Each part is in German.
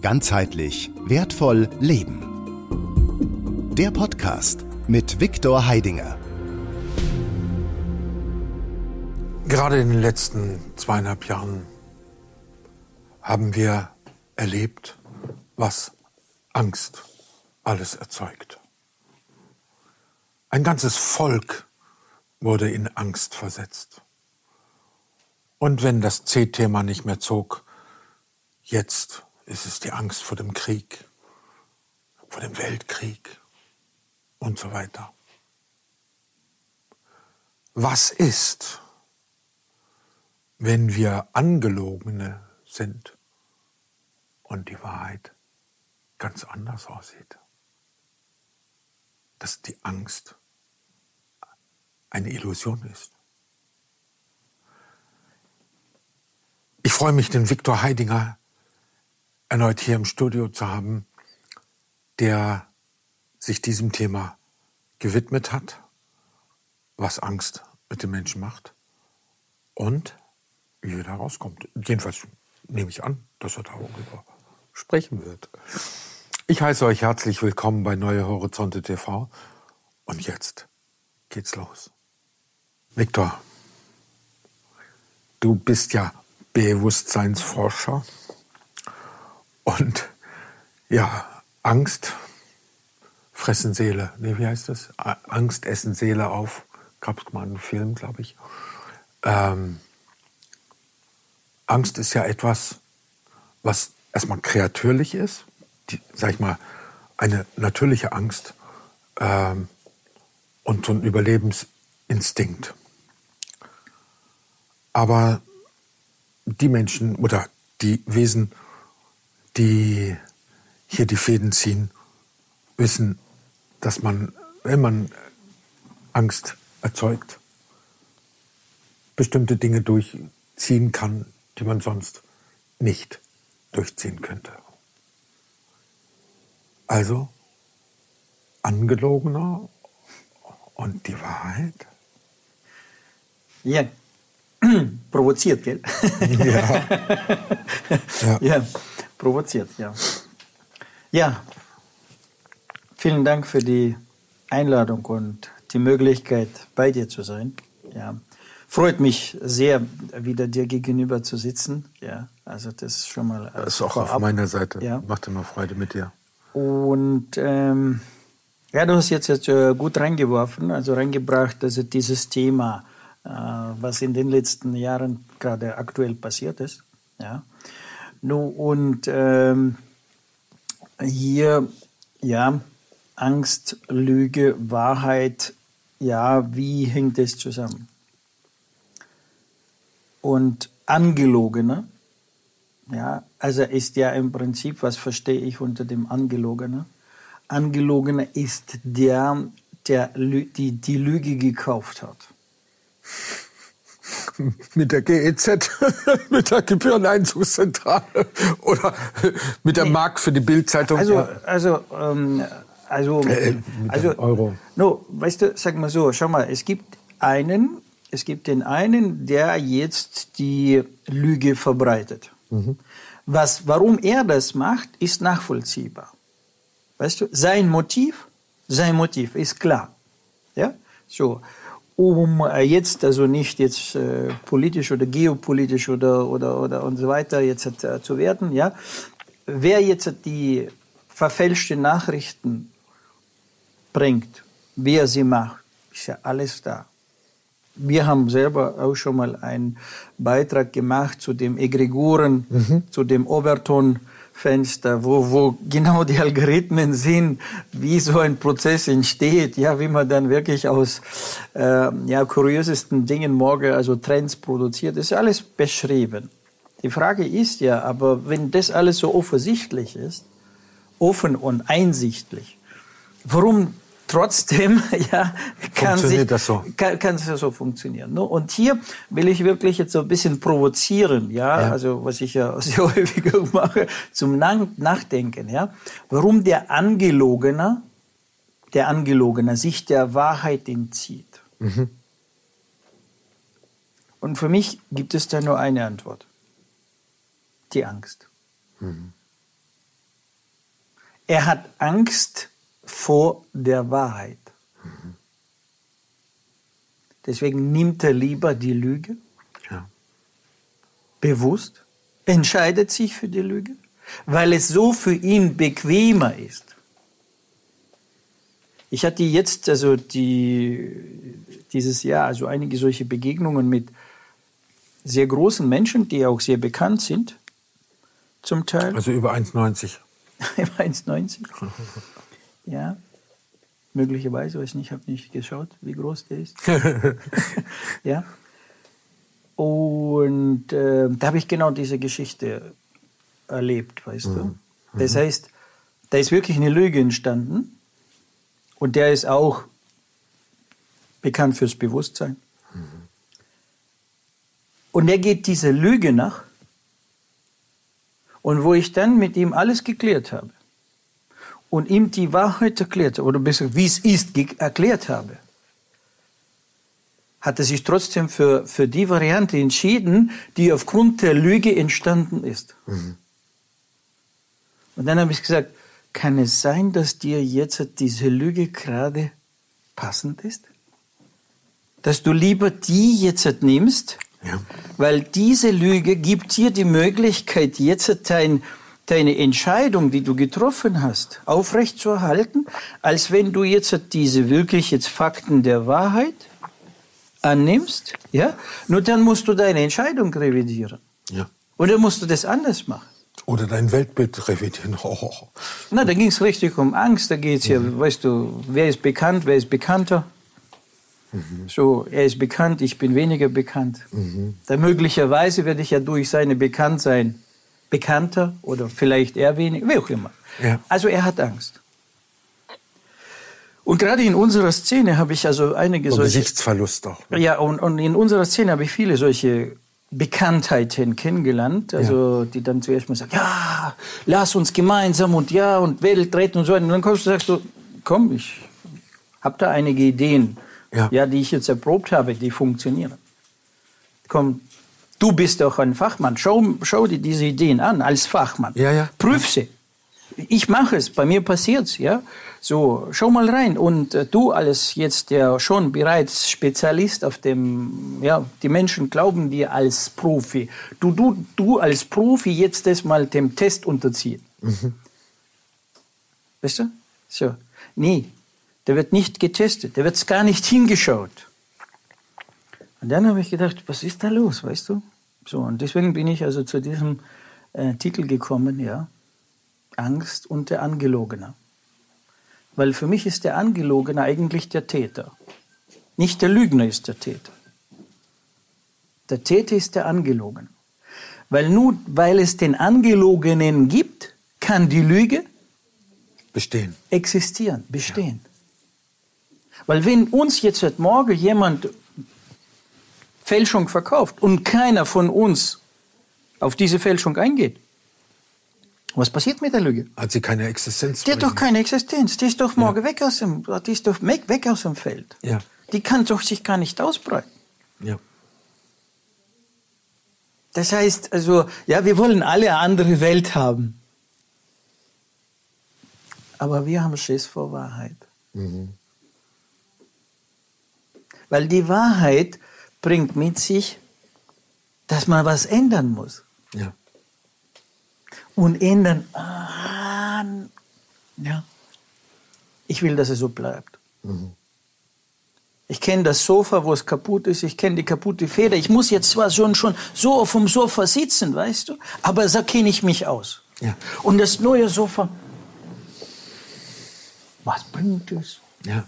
Ganzheitlich wertvoll leben. Der Podcast mit Viktor Heidinger. Gerade in den letzten zweieinhalb Jahren haben wir erlebt, was Angst alles erzeugt. Ein ganzes Volk wurde in Angst versetzt. Und wenn das C-Thema nicht mehr zog, jetzt ist es die Angst vor dem Krieg, vor dem Weltkrieg und so weiter. Was ist, wenn wir Angelogene sind und die Wahrheit ganz anders aussieht? Dass die Angst eine Illusion ist. Ich freue mich, den Viktor Heidinger erneut hier im Studio zu haben, der sich diesem Thema gewidmet hat, was Angst mit den Menschen macht und wie er da rauskommt. Jedenfalls nehme ich an, dass er darüber sprechen wird. Ich heiße euch herzlich willkommen bei Neue Horizonte TV und jetzt geht's los. Viktor, du bist ja Bewusstseinsforscher und ja, Angst fressen Seele. Nee, wie heißt das? Angst essen Seele auf. Gab es mal einen Film, glaube ich. Ähm, Angst ist ja etwas, was erstmal kreatürlich ist. Die, sag ich mal, eine natürliche Angst ähm, und so ein Überlebensinstinkt. Aber die Menschen oder die Wesen, die hier die Fäden ziehen, wissen, dass man, wenn man Angst erzeugt, bestimmte Dinge durchziehen kann, die man sonst nicht durchziehen könnte. Also angelogener und die Wahrheit? Ja, provoziert, gell? Ja. ja. ja. provoziert, ja. Ja, vielen Dank für die Einladung und die Möglichkeit, bei dir zu sein. Ja. Freut mich sehr, wieder dir gegenüber zu sitzen. Ja, also das ist schon mal. Das ist auch vorab. auf meiner Seite. Ja. Macht immer Freude mit dir. Und ähm, ja, du hast jetzt, jetzt äh, gut reingeworfen, also reingebracht, also dieses Thema, was in den letzten Jahren gerade aktuell passiert ist. Ja. No, und ähm, hier, ja, Angst, Lüge, Wahrheit, ja, wie hängt das zusammen? Und Angelogene, ja, also ist ja im Prinzip, was verstehe ich unter dem Angelogene? Angelogener ist der, der die, die Lüge gekauft hat. Mit der GEZ, mit der Gebühreneinzugszentrale oder mit der nee. Mark für die Bildzeitung. Also, also, ähm, also, äh, also, Euro. No, weißt du, sag mal so, schau mal, es gibt einen, es gibt den einen, der jetzt die Lüge verbreitet. Mhm. Was, warum er das macht, ist nachvollziehbar. Weißt du, sein Motiv, sein Motiv ist klar. Ja, so. Um äh, jetzt also nicht jetzt äh, politisch oder geopolitisch oder oder oder und so weiter jetzt äh, zu werden, ja, wer jetzt die verfälschten Nachrichten bringt, wer sie macht, ist ja alles da. Wir haben selber auch schon mal einen Beitrag gemacht zu dem Egregoren, mhm. zu dem Overton Fenster, wo, wo genau die Algorithmen sind, wie so ein Prozess entsteht, ja, wie man dann wirklich aus äh, ja, kuriosesten Dingen morgen, also Trends produziert, ist alles beschrieben. Die Frage ist ja, aber wenn das alles so offensichtlich ist, offen und einsichtlich, warum trotzdem ja, kann, sich, das so? kann, kann es ja so funktionieren. Ne? Und hier will ich wirklich jetzt so ein bisschen provozieren, ja, ja. also was ich ja sehr häufig mache, zum Nachdenken. Ja? Warum der Angelogene, der Angelogene sich der Wahrheit entzieht. Mhm. Und für mich gibt es da nur eine Antwort. Die Angst. Mhm. Er hat Angst vor der Wahrheit. Deswegen nimmt er lieber die Lüge. Ja. Bewusst. Entscheidet sich für die Lüge, weil es so für ihn bequemer ist. Ich hatte jetzt also die, dieses Jahr also einige solche Begegnungen mit sehr großen Menschen, die auch sehr bekannt sind, zum Teil. Also über 1,90. über 1,90. ja. Möglicherweise, weiß nicht, ich habe nicht geschaut, wie groß der ist. ja. Und äh, da habe ich genau diese Geschichte erlebt, weißt mhm. du. Das mhm. heißt, da ist wirklich eine Lüge entstanden und der ist auch bekannt fürs Bewusstsein. Mhm. Und er geht dieser Lüge nach. Und wo ich dann mit ihm alles geklärt habe und ihm die Wahrheit erklärt habe, oder besser, wie es ist, erklärt habe, hat er sich trotzdem für, für die Variante entschieden, die aufgrund der Lüge entstanden ist. Mhm. Und dann habe ich gesagt, kann es sein, dass dir jetzt diese Lüge gerade passend ist? Dass du lieber die jetzt nimmst, ja. weil diese Lüge gibt dir die Möglichkeit, jetzt dein, deine Entscheidung, die du getroffen hast, aufrechtzuerhalten, als wenn du jetzt diese wirklich jetzt Fakten der Wahrheit annimmst, ja, nur dann musst du deine Entscheidung revidieren. Ja. Dann musst du das anders machen. Oder dein Weltbild revidieren. Oh. Na, da ging es richtig um Angst. Da geht es ja, mhm. weißt du, wer ist bekannt, wer ist bekannter. Mhm. So, er ist bekannt, ich bin weniger bekannt. Mhm. Dann möglicherweise werde ich ja durch seine Bekanntsein bekannter oder vielleicht er weniger, wie auch immer. Ja. Also er hat Angst. Und gerade in unserer Szene habe ich also einige und solche... Gesichtsverlust auch. Ne? Ja, und, und in unserer Szene habe ich viele solche Bekanntheiten kennengelernt, also ja. die dann zuerst mal sagen, ja, lass uns gemeinsam und ja und Welt retten und so. Und dann kommst du sagst du, komm, ich habe da einige Ideen, ja. ja, die ich jetzt erprobt habe, die funktionieren. Komm, du bist doch ein Fachmann, schau, schau dir diese Ideen an als Fachmann, ja, ja. prüf sie. Ich mache es, bei mir passiert's, ja. So, schau mal rein. Und äh, du als jetzt der schon bereits Spezialist auf dem, ja, die Menschen glauben dir als Profi. Du, du, du als Profi jetzt das mal dem Test unterziehen. Mhm. Weißt du? So. Nee, der wird nicht getestet, der wird gar nicht hingeschaut. Und dann habe ich gedacht, was ist da los, weißt du? So, und deswegen bin ich also zu diesem äh, Titel gekommen, ja. Angst und der Angelogene. Weil für mich ist der Angelogene eigentlich der Täter. Nicht der Lügner ist der Täter. Der Täter ist der Angelogene. Weil nur weil es den Angelogenen gibt, kann die Lüge bestehen. Existieren, bestehen. Ja. Weil wenn uns jetzt heute Morgen jemand Fälschung verkauft und keiner von uns auf diese Fälschung eingeht, was passiert mit der Lüge? Hat sie keine Existenz? Die hat doch keine Existenz. Die ist doch morgen ja. weg aus dem, die ist doch weg aus dem Feld. Ja. Die kann doch sich gar nicht ausbreiten. Ja. Das heißt, also, ja, wir wollen alle eine andere Welt haben. Aber wir haben Schiss vor Wahrheit. Mhm. Weil die Wahrheit bringt mit sich, dass man was ändern muss. Ja und ändern. Ah, ja. Ich will, dass es so bleibt. Mhm. Ich kenne das Sofa, wo es kaputt ist. Ich kenne die kaputte Feder. Ich muss jetzt zwar schon, schon so auf dem Sofa sitzen, weißt du, aber so kenne ich mich aus. Ja. Und das neue Sofa, was bringt es? Ja.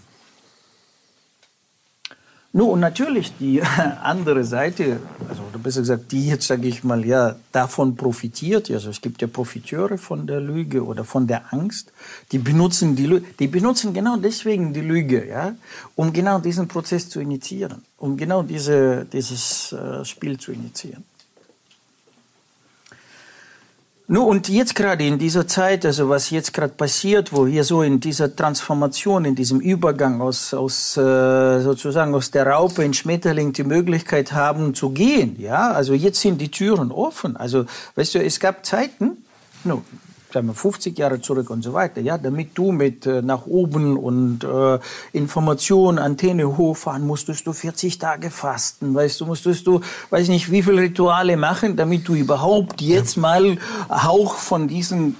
Nun, und natürlich die andere Seite, also besser gesagt, die jetzt, sage ich mal, ja, davon profitiert. Also es gibt ja Profiteure von der Lüge oder von der Angst. Die benutzen die Lüge, die benutzen genau deswegen die Lüge, ja, um genau diesen Prozess zu initiieren, um genau diese, dieses äh, Spiel zu initiieren. Nun, und jetzt gerade in dieser Zeit, also was jetzt gerade passiert, wo wir so in dieser Transformation, in diesem Übergang aus, aus äh, sozusagen aus der Raupe in Schmetterling die Möglichkeit haben zu gehen, ja, also jetzt sind die Türen offen. Also, weißt du, es gab Zeiten, no, sagen wir 50 Jahre zurück und so weiter, ja, damit du mit äh, nach oben und äh, Information, Antenne hochfahren, musstest du 40 Tage fasten, weißt du, musstest du, weiß nicht, wie viele Rituale machen, damit du überhaupt jetzt mal Hauch von diesen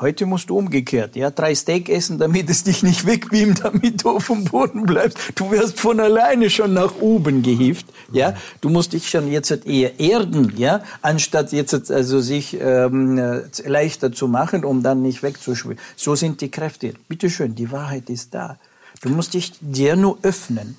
Heute musst du umgekehrt, ja, drei Steak essen, damit es dich nicht wegbeamt, damit du auf dem Boden bleibst. Du wirst von alleine schon nach oben gehieft, ja. Du musst dich schon jetzt eher erden, ja, anstatt jetzt also sich ähm, leichter zu machen, um dann nicht wegzuschwimmen. So sind die Kräfte. Bitte schön, die Wahrheit ist da. Du musst dich dir nur öffnen.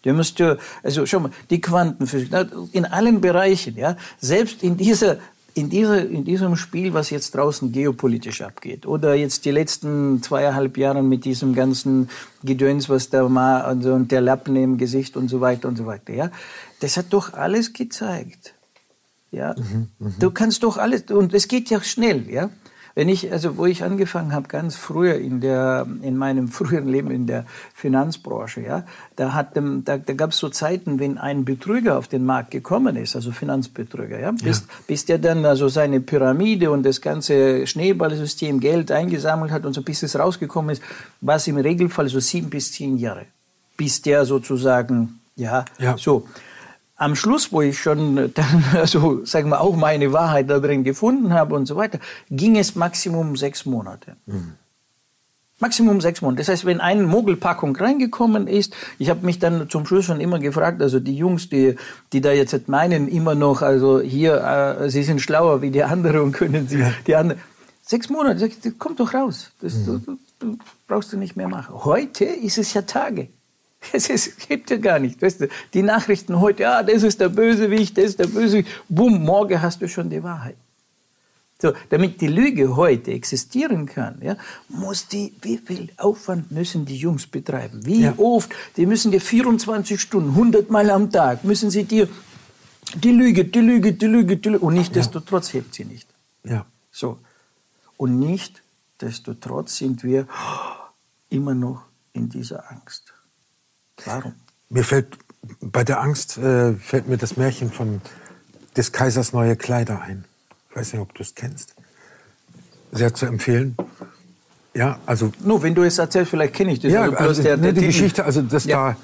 Du musst, also schau mal, die Quantenphysik, in allen Bereichen, ja, selbst in dieser in, dieser, in diesem Spiel, was jetzt draußen geopolitisch abgeht, oder jetzt die letzten zweieinhalb Jahre mit diesem ganzen Gedöns, was da mal, also, und der Lappen im Gesicht und so weiter und so weiter, ja, das hat doch alles gezeigt. Ja, mhm, mh. du kannst doch alles, und es geht ja schnell, ja. Wenn ich, also wo ich angefangen habe, ganz früher in der, in meinem früheren Leben in der Finanzbranche, ja, da hat, da, da gab es so Zeiten, wenn ein Betrüger auf den Markt gekommen ist, also Finanzbetrüger, ja, bis, ja. bis der dann also seine Pyramide und das ganze Schneeballsystem Geld eingesammelt hat und so bis es rausgekommen ist, war es im Regelfall so sieben bis zehn Jahre, bis der sozusagen, ja, ja. so am Schluss, wo ich schon dann, also sagen wir auch meine Wahrheit da drin gefunden habe und so weiter, ging es maximum sechs Monate. Mhm. Maximum sechs Monate. Das heißt, wenn eine Mogelpackung reingekommen ist, ich habe mich dann zum Schluss schon immer gefragt, also die Jungs, die, die da jetzt meinen, immer noch, also hier, äh, sie sind schlauer wie die anderen und können sie, ja. die anderen. Sechs Monate, das kommt doch raus. Das, mhm. du, du, du brauchst du nicht mehr machen. Heute ist es ja Tage. Es, ist, gibt ja gar nicht. Weißt du, die Nachrichten heute, ja, das ist der Bösewicht, das ist der Bösewicht. Bumm, morgen hast du schon die Wahrheit. So, damit die Lüge heute existieren kann, ja, muss die, wie viel Aufwand müssen die Jungs betreiben? Wie ja. oft? Die müssen dir 24 Stunden, 100 Mal am Tag, müssen sie dir die Lüge, die Lüge, die Lüge, die Lüge. Und nicht desto trotz hebt sie nicht. Ja. So. Und nicht desto trotz sind wir immer noch in dieser Angst. Warum? Mir fällt bei der Angst äh, fällt mir das Märchen von des Kaisers neue Kleider ein. Ich weiß nicht, ob du es kennst. Sehr zu empfehlen. Ja, also. Nur, wenn du es erzählst, vielleicht kenne ich das. Ja, also, also der, der die Geschichte, also dass ja. da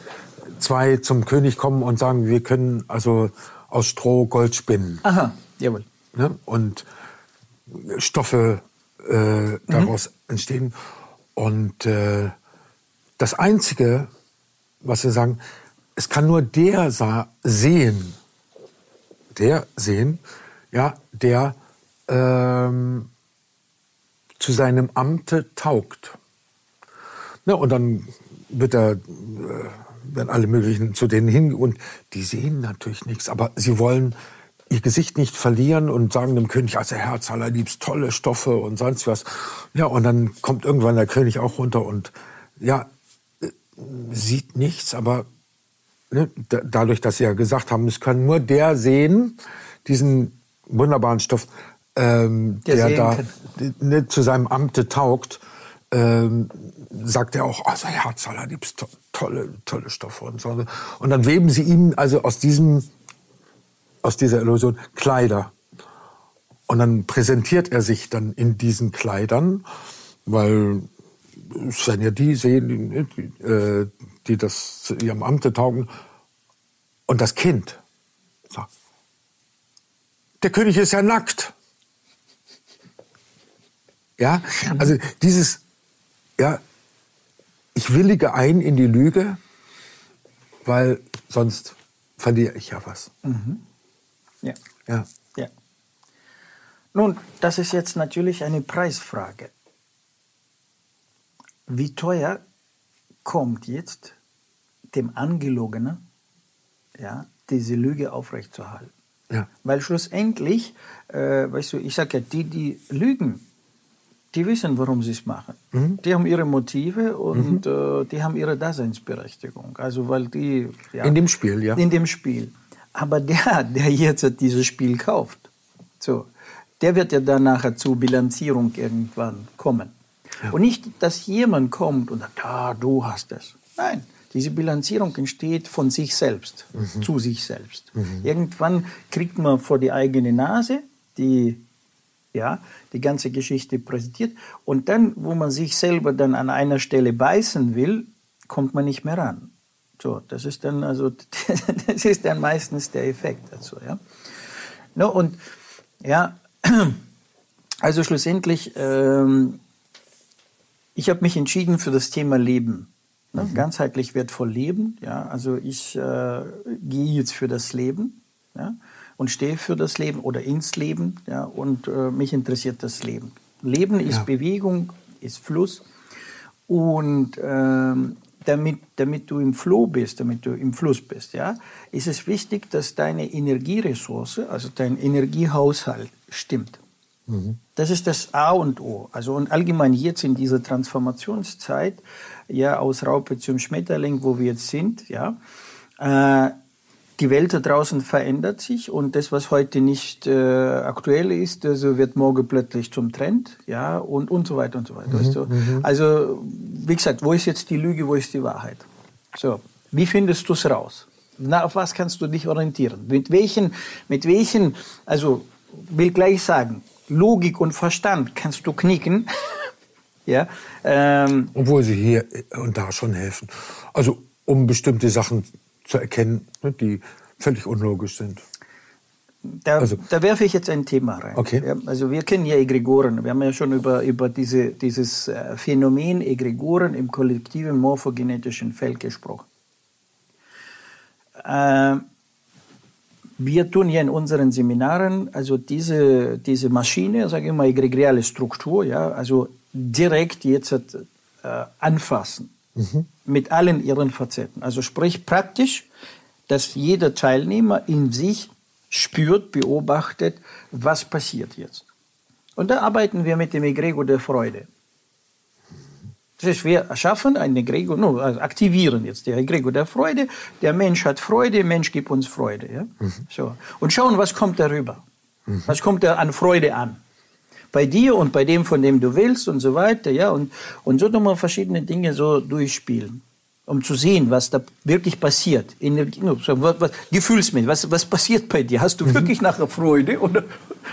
zwei zum König kommen und sagen, wir können also aus Stroh Gold spinnen. Aha, jawohl. Ne? Und Stoffe äh, daraus mhm. entstehen. Und äh, das Einzige, was wir sagen, es kann nur der sehen, der sehen, ja, der ähm, zu seinem Amte taugt. Ne, und dann wird er, äh, werden alle möglichen zu denen hin und die sehen natürlich nichts, aber sie wollen ihr Gesicht nicht verlieren und sagen dem König, also Herz allerliebst, tolle Stoffe und sonst was. Ja, und dann kommt irgendwann der König auch runter und ja, sieht nichts, aber ne, dadurch, dass Sie ja gesagt haben, es kann nur der sehen, diesen wunderbaren Stoff, ähm, der, der da ne, zu seinem Amte taugt, ähm, sagt er auch, also Herz allerliebst, to tolle, tolle Stoffe und so. Und dann weben sie ihm also aus diesem, aus dieser Illusion Kleider. Und dann präsentiert er sich dann in diesen Kleidern, weil es werden ja die sehen, die, äh, die das zu ihrem Amte taugen. Und das Kind sagt, der König ist ja nackt. Ja, also dieses, ja, ich willige ein in die Lüge, weil sonst verliere ich ja was. Mhm. Ja. ja. Ja. Nun, das ist jetzt natürlich eine Preisfrage wie teuer kommt jetzt dem Angelogenen, ja, diese Lüge aufrechtzuerhalten. Ja. Weil schlussendlich, äh, weißt du, ich sage ja, die, die lügen, die wissen, warum sie es machen. Mhm. Die haben ihre Motive und mhm. äh, die haben ihre Daseinsberechtigung. Also weil die ja, in dem Spiel, ja. In dem Spiel. Aber der, der jetzt dieses Spiel kauft, so, der wird ja dann nachher zur Bilanzierung irgendwann kommen. Ja. Und nicht, dass jemand kommt und sagt, ah, du hast es. Nein, diese Bilanzierung entsteht von sich selbst, mhm. zu sich selbst. Mhm. Irgendwann kriegt man vor die eigene Nase die ja, die ganze Geschichte präsentiert. Und dann, wo man sich selber dann an einer Stelle beißen will, kommt man nicht mehr ran. So, das ist dann also, das ist dann meistens der Effekt dazu, ja. No, und ja, also schlussendlich, ähm, ich habe mich entschieden für das Thema Leben. Ne? Mhm. Ganzheitlich wertvoll leben. Ja? Also ich äh, gehe jetzt für das Leben ja? und stehe für das Leben oder ins Leben. Ja? Und äh, mich interessiert das Leben. Leben ist ja. Bewegung, ist Fluss. Und ähm, damit, damit du im Flow bist, damit du im Fluss bist, ja, ist es wichtig, dass deine Energieressource, also dein Energiehaushalt stimmt. Mhm. Das ist das A und O. Also und allgemein jetzt in dieser Transformationszeit, ja, aus Raupe zum Schmetterling, wo wir jetzt sind, ja, äh, die Welt da draußen verändert sich und das, was heute nicht äh, aktuell ist, also wird morgen plötzlich zum Trend, ja, und, und so weiter und so weiter. Mhm, weißt du? Mhm. Also, wie gesagt, wo ist jetzt die Lüge, wo ist die Wahrheit? So, wie findest du es raus? Na, auf was kannst du dich orientieren? Mit welchen, mit welchen, also, will gleich sagen, Logik und Verstand kannst du knicken. ja, ähm, Obwohl sie hier und da schon helfen. Also, um bestimmte Sachen zu erkennen, ne, die völlig unlogisch sind. Da, also. da werfe ich jetzt ein Thema rein. Okay. Ja, also wir kennen ja Egregoren. Wir haben ja schon über, über diese, dieses äh, Phänomen Egregoren im kollektiven morphogenetischen Feld gesprochen. Äh, wir tun ja in unseren Seminaren also diese, diese Maschine, sage ich mal, egregiale Struktur, ja, also direkt jetzt äh, anfassen mhm. mit allen ihren Facetten. Also sprich praktisch, dass jeder Teilnehmer in sich spürt, beobachtet, was passiert jetzt. Und da arbeiten wir mit dem Egregor der Freude. Wir erschaffen ein Egregor, no, also aktivieren jetzt der Egregor der Freude. Der Mensch hat Freude, der Mensch gibt uns Freude. Ja? Mhm. So. Und schauen, was kommt darüber. Mhm. Was kommt da an Freude an? bei dir und bei dem, von dem du willst und so weiter, ja, und, und so nochmal verschiedene Dinge so durchspielen, um zu sehen, was da wirklich passiert. In, was, was, gefühlsmäßig, was, was passiert bei dir? Hast du mhm. wirklich nachher Freude oder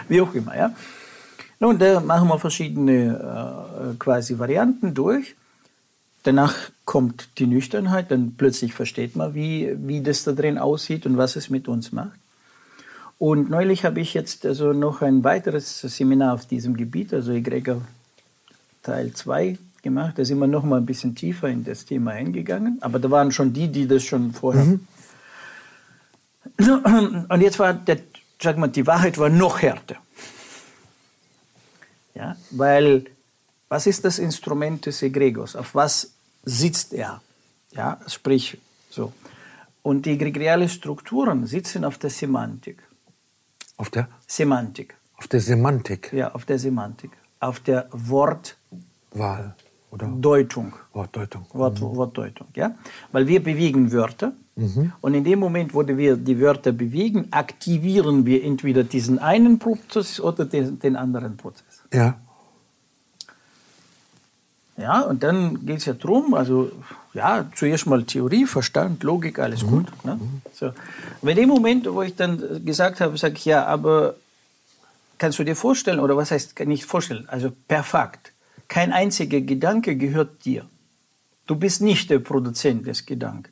wie auch immer, ja? Nun, da machen wir verschiedene äh, quasi Varianten durch. Danach kommt die Nüchternheit, dann plötzlich versteht man, wie, wie das da drin aussieht und was es mit uns macht. Und neulich habe ich jetzt also noch ein weiteres Seminar auf diesem Gebiet, also Egregor Teil 2 gemacht. Da sind wir noch mal ein bisschen tiefer in das Thema eingegangen. Aber da waren schon die, die das schon vorher. Mhm. Und jetzt war der, sag mal, die Wahrheit war noch härter. Ja, weil was ist das Instrument des Egregors? Auf was sitzt er? Ja, sprich so. Und die egregiale Strukturen sitzen auf der Semantik. Auf der? Semantik. Auf der Semantik? Ja, auf der Semantik. Auf der Wortwahl. Oder? Deutung. Wortdeutung. Wort, mhm. Wortdeutung, ja. Weil wir bewegen Wörter. Mhm. Und in dem Moment, wo wir die Wörter bewegen, aktivieren wir entweder diesen einen Prozess oder den, den anderen Prozess. Ja. Ja, und dann geht es ja darum, also ja, zuerst mal Theorie, Verstand, Logik, alles mhm. gut. Ne? Mhm. So. Und in dem Moment, wo ich dann gesagt habe, sage ich, ja, aber kannst du dir vorstellen, oder was heißt nicht vorstellen, also per Fakt, kein einziger Gedanke gehört dir. Du bist nicht der Produzent des Gedanken.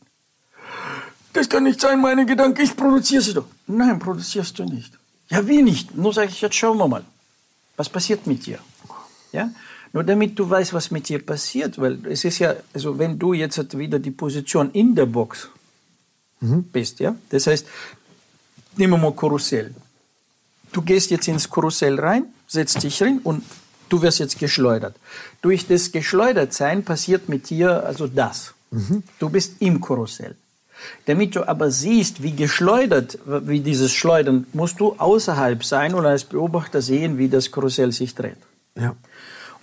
Das kann nicht sein, meine Gedanken, ich produziere sie doch. Nein, produzierst du nicht. Ja, wie nicht? Nur sage ich, jetzt schauen wir mal, was passiert mit dir? Ja? Nur damit du weißt, was mit dir passiert, weil es ist ja, also wenn du jetzt wieder die Position in der Box mhm. bist, ja, das heißt, nehmen wir mal Karussell. Du gehst jetzt ins Karussell rein, setzt dich rein und du wirst jetzt geschleudert. Durch das Geschleudertsein passiert mit dir also das. Mhm. Du bist im Karussell. Damit du aber siehst, wie geschleudert, wie dieses Schleudern, musst du außerhalb sein und als Beobachter sehen, wie das Karussell sich dreht. Ja.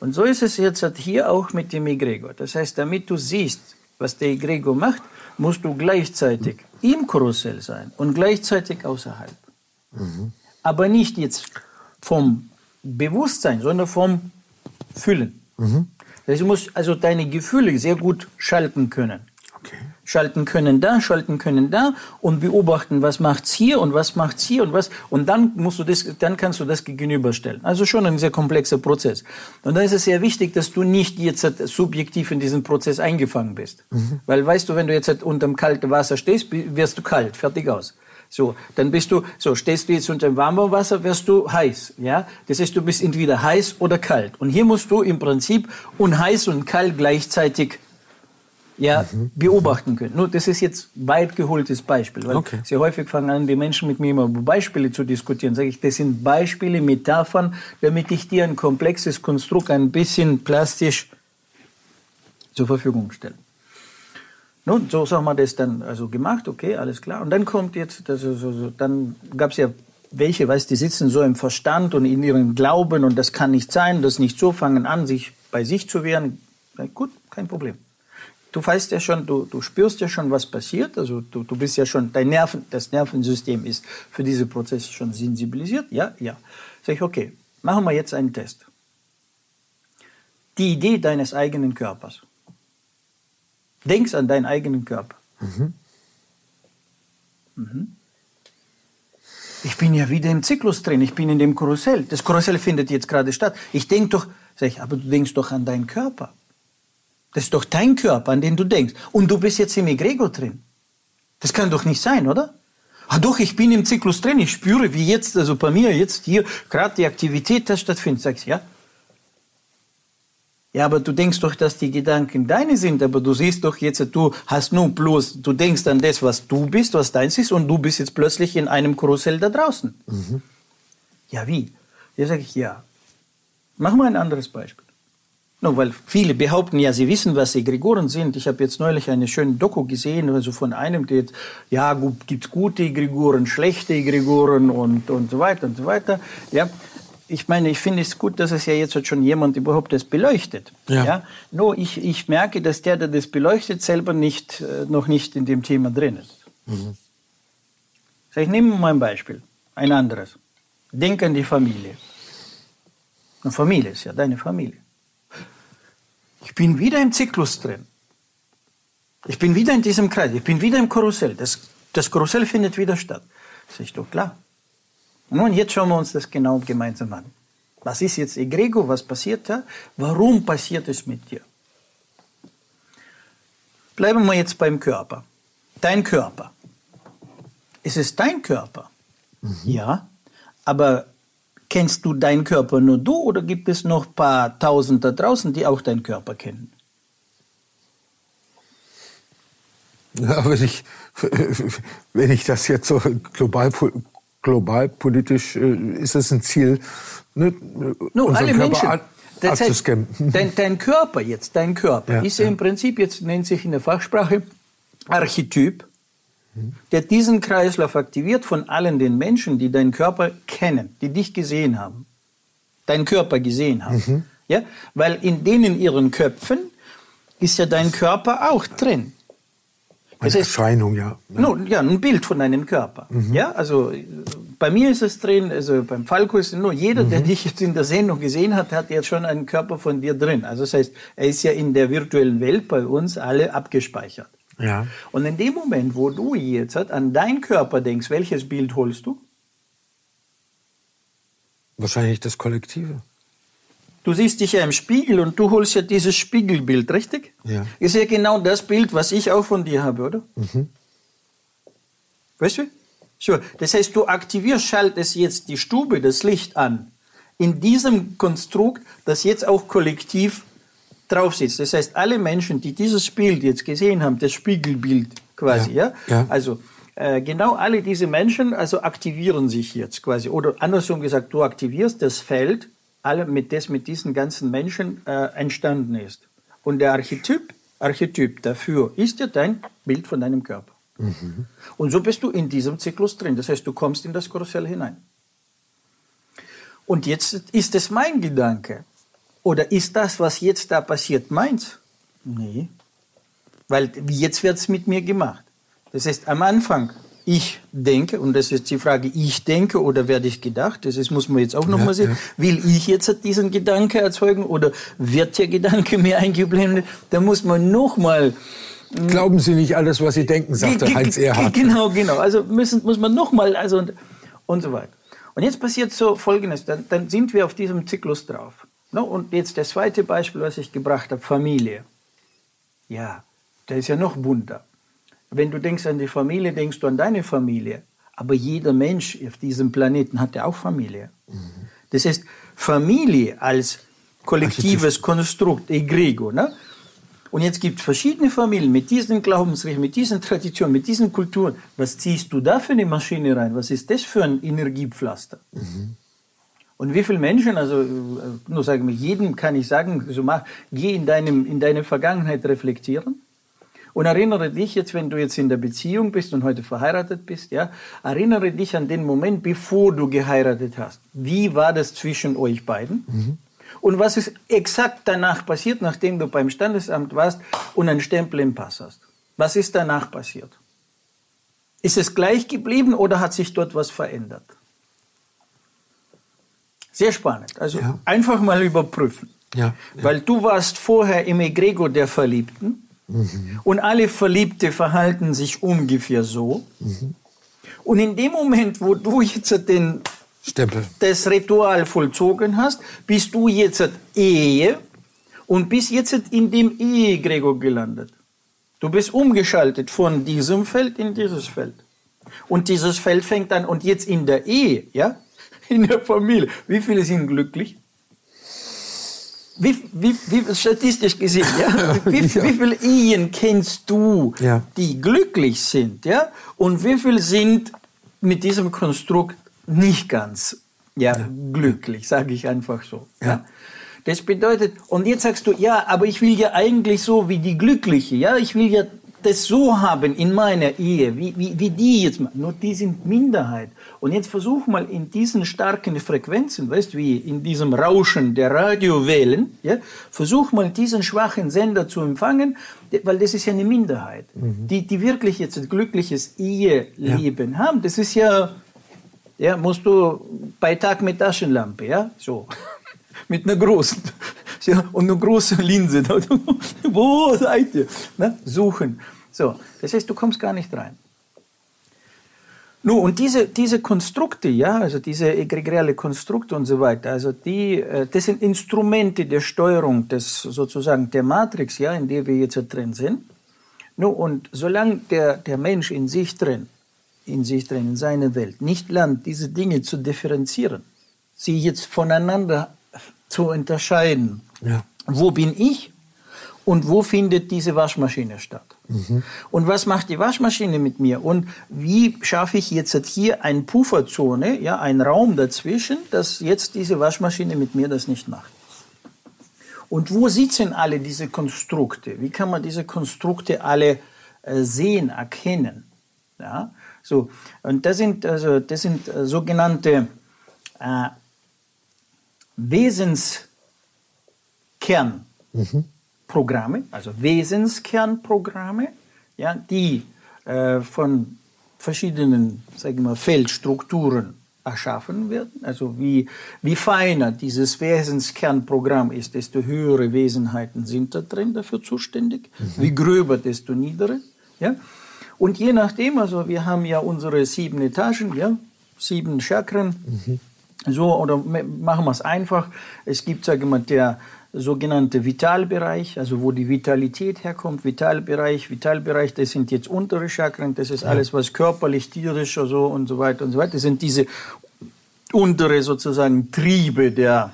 Und so ist es jetzt halt hier auch mit dem Egregor. Das heißt, damit du siehst, was der Egregor macht, musst du gleichzeitig im Karussell sein und gleichzeitig außerhalb. Mhm. Aber nicht jetzt vom Bewusstsein, sondern vom Fühlen. Mhm. Das heißt, du musst also deine Gefühle sehr gut schalten können. Schalten können da, schalten können da und beobachten, was macht's hier und was macht's hier und was und dann musst du das, dann kannst du das gegenüberstellen. Also schon ein sehr komplexer Prozess. Und dann ist es sehr wichtig, dass du nicht jetzt subjektiv in diesen Prozess eingefangen bist, mhm. weil weißt du, wenn du jetzt unter kaltem Wasser stehst, wirst du kalt, fertig aus. So, dann bist du, so, stehst du jetzt unter dem warmen Wasser, wirst du heiß, ja? Das heißt, du bist entweder heiß oder kalt. Und hier musst du im Prinzip und heiß und kalt gleichzeitig ja, mhm. beobachten können. Nur, das ist jetzt weit geholtes Beispiel, weil okay. sehr häufig fangen an, die Menschen mit mir immer über Beispiele zu diskutieren. Sage ich, das sind Beispiele, Metaphern, damit ich dir ein komplexes Konstrukt ein bisschen plastisch zur Verfügung stelle. Nun, so haben wir das dann also gemacht, okay, alles klar. Und dann kommt jetzt, also, so, so, dann gab es ja welche, weißt die sitzen so im Verstand und in ihrem Glauben und das kann nicht sein, das nicht so, fangen an, sich bei sich zu wehren. Na, gut, kein Problem. Du weißt ja schon, du, du spürst ja schon, was passiert. Also du, du bist ja schon, dein Nerven, das Nervensystem ist für diese Prozesse schon sensibilisiert. Ja, ja. Sag ich, okay, machen wir jetzt einen Test. Die Idee deines eigenen Körpers. Denkst an deinen eigenen Körper. Mhm. Mhm. Ich bin ja wieder im Zyklus drin, ich bin in dem Karussell. Das Karussell findet jetzt gerade statt. Ich denke doch, sag ich, aber du denkst doch an deinen Körper. Das ist doch dein Körper, an den du denkst. Und du bist jetzt im Egregor drin. Das kann doch nicht sein, oder? Ah doch, ich bin im Zyklus drin, ich spüre, wie jetzt, also bei mir jetzt hier gerade die Aktivität da stattfindet. Sagst ja, ja, aber du denkst doch, dass die Gedanken deine sind, aber du siehst doch jetzt, du hast nur bloß, du denkst an das, was du bist, was deins ist, und du bist jetzt plötzlich in einem Karussell da draußen. Mhm. Ja, wie? Ja, sage ich, ja. Mach mal ein anderes Beispiel. No, weil viele behaupten ja, sie wissen, was Egregoren sind. Ich habe jetzt neulich eine schöne Doku gesehen, also von einem, der jetzt, ja, gibt gute Egregoren, schlechte Egregoren und, und so weiter und so weiter. Ja, ich meine, ich finde es gut, dass es ja jetzt schon jemand überhaupt das beleuchtet. Ja. ja? Nur ich, ich merke, dass der, der das beleuchtet, selber nicht, äh, noch nicht in dem Thema drin ist. Mhm. Ich nehme mal ein Beispiel, ein anderes. Denk an die Familie. Eine Familie ist ja deine Familie. Ich bin wieder im Zyklus drin. Ich bin wieder in diesem Kreis. Ich bin wieder im Karussell. Das, das Karussell findet wieder statt. Das ist doch klar. Nun, jetzt schauen wir uns das genau gemeinsam an. Was ist jetzt Egrego? Was passiert da? Warum passiert es mit dir? Bleiben wir jetzt beim Körper. Dein Körper. Es ist dein Körper. Mhm. Ja, aber kennst du deinen Körper nur du oder gibt es noch ein paar Tausend da draußen, die auch deinen Körper kennen? Ja, wenn ich, wenn ich das jetzt so global global politisch äh, ist es ein Ziel, ne, no, alle Körper Menschen. Das heißt, dein, dein, Körper jetzt, dein Körper ja, ist ja, im Prinzip, jetzt nennt sich in der Fachsprache Archetyp, der diesen Kreislauf aktiviert von allen den Menschen, die deinen Körper kennen, die dich gesehen haben, deinen Körper gesehen haben. Mhm. Ja? Weil in denen ihren Köpfen ist ja dein Körper auch drin. Eine Erscheinung, ja. No, ja, ein Bild von deinem Körper. Mhm. Ja, also bei mir ist es drin, also beim Falco ist es nur jeder, mhm. der dich jetzt in der Sendung gesehen hat, hat jetzt schon einen Körper von dir drin. Also das heißt, er ist ja in der virtuellen Welt bei uns alle abgespeichert. Ja. Und in dem Moment, wo du jetzt an deinen Körper denkst, welches Bild holst du? Wahrscheinlich das Kollektive. Du siehst dich ja im Spiegel und du holst ja dieses Spiegelbild, richtig? Ja. Ist ja genau das Bild, was ich auch von dir habe, oder? Mhm. Weißt du? So, das heißt, du aktivierst, schaltest jetzt die Stube, das Licht an. In diesem Konstrukt, das jetzt auch kollektiv drauf sitzt. Das heißt, alle Menschen, die dieses Bild jetzt gesehen haben, das Spiegelbild quasi, ja, ja? ja. also äh, genau alle diese Menschen, also aktivieren sich jetzt quasi. Oder andersrum gesagt, du aktivierst das Feld, alle mit das mit diesen ganzen Menschen äh, entstanden ist. Und der Archetyp, Archetyp dafür ist ja dein Bild von deinem Körper. Mhm. Und so bist du in diesem Zyklus drin. Das heißt, du kommst in das Karussell hinein. Und jetzt ist es mein Gedanke. Oder ist das, was jetzt da passiert, meins? Nee. Weil jetzt wird es mit mir gemacht. Das heißt, am Anfang ich denke, und das ist die Frage, ich denke oder werde ich gedacht, das ist, muss man jetzt auch nochmal ja, sehen, ja. will ich jetzt diesen Gedanke erzeugen oder wird der Gedanke mir eingeblendet? Da muss man nochmal Glauben Sie nicht alles, was Sie denken, sagte G Heinz Erhardt. Genau, genau. Also müssen, muss man nochmal, also und, und so weiter. Und jetzt passiert so Folgendes, dann, dann sind wir auf diesem Zyklus drauf. No, und jetzt das zweite Beispiel, was ich gebracht habe, Familie. Ja, der ist ja noch bunter. Wenn du denkst an die Familie, denkst du an deine Familie. Aber jeder Mensch auf diesem Planeten hat ja auch Familie. Mhm. Das heißt, Familie als kollektives Konstrukt, Egregor. Ne? Und jetzt gibt es verschiedene Familien mit diesen Glaubensrechten, mit diesen Traditionen, mit diesen Kulturen. Was ziehst du da für eine Maschine rein? Was ist das für ein Energiepflaster? Mhm. Und wie viele Menschen, also äh, nur sagen wir, jedem kann ich sagen, so mach, geh in, deinem, in deine Vergangenheit reflektieren und erinnere dich jetzt, wenn du jetzt in der Beziehung bist und heute verheiratet bist, ja, erinnere dich an den Moment, bevor du geheiratet hast. Wie war das zwischen euch beiden? Mhm. Und was ist exakt danach passiert, nachdem du beim Standesamt warst und einen Stempel im Pass hast? Was ist danach passiert? Ist es gleich geblieben oder hat sich dort was verändert? Sehr spannend. Also ja. einfach mal überprüfen. Ja. Weil du warst vorher im Egregor der Verliebten Mhm. Und alle Verliebte verhalten sich ungefähr so. Mhm. Und in dem Moment, wo du jetzt den, Stempel. das Ritual vollzogen hast, bist du jetzt Ehe und bist jetzt in dem Ehe-Gregor gelandet. Du bist umgeschaltet von diesem Feld in dieses Feld. Und dieses Feld fängt an, und jetzt in der Ehe, ja, in der Familie, wie viele sind glücklich? wie, wie, wie statistisch gesehen, ja? Wie, ja. wie viele Ehen kennst du, ja. die glücklich sind, ja? Und wie viele sind mit diesem Konstrukt nicht ganz ja, ja. glücklich, sage ich einfach so. Ja. Das bedeutet, und jetzt sagst du, ja, aber ich will ja eigentlich so wie die Glückliche, ja, ich will ja das so haben in meiner Ehe, wie, wie, wie die jetzt. Nur die sind Minderheit. Und jetzt versuch mal in diesen starken Frequenzen, weißt wie in diesem Rauschen der Radiowellen, ja, versuch mal diesen schwachen Sender zu empfangen, weil das ist ja eine Minderheit, mhm. die, die wirklich jetzt ein glückliches Eheleben ja. haben. Das ist ja, ja, musst du bei Tag mit Taschenlampe, ja, so. mit einer großen ja, und einer großen Linse. Wo seid ihr? Ne? Suchen. So, das heißt, du kommst gar nicht rein. Nun, und diese, diese Konstrukte, ja, also diese egregiale Konstrukte und so weiter, also die, äh, das sind Instrumente der Steuerung des, sozusagen der Matrix, ja, in der wir jetzt drin sind. Nun, und solange der, der Mensch in sich drin, in sich drin, in seiner Welt, nicht lernt, diese Dinge zu differenzieren, sie jetzt voneinander zu unterscheiden, ja. wo bin ich und wo findet diese Waschmaschine statt? Mhm. Und was macht die Waschmaschine mit mir? Und wie schaffe ich jetzt hier eine Pufferzone, ja, einen Raum dazwischen, dass jetzt diese Waschmaschine mit mir das nicht macht? Und wo sitzen alle diese Konstrukte? Wie kann man diese Konstrukte alle äh, sehen, erkennen? Ja, so. Und das sind, also, das sind äh, sogenannte äh, Wesenskern. Mhm. Programme, also Wesenskernprogramme, ja, die äh, von verschiedenen sagen wir, Feldstrukturen erschaffen werden. Also wie, wie feiner dieses Wesenskernprogramm ist, desto höhere Wesenheiten sind da drin dafür zuständig. Mhm. Wie gröber, desto niedere. Ja? Und je nachdem, also wir haben ja unsere sieben Etagen, ja, sieben Chakren. Mhm. So, oder machen wir es einfach. Es gibt, sagen wir mal, der sogenannte Vitalbereich, also wo die Vitalität herkommt. Vitalbereich, Vitalbereich, das sind jetzt untere Chakren, das ist alles, was körperlich, tierisch oder so und so weiter und so weiter. Das sind diese untere sozusagen Triebe der,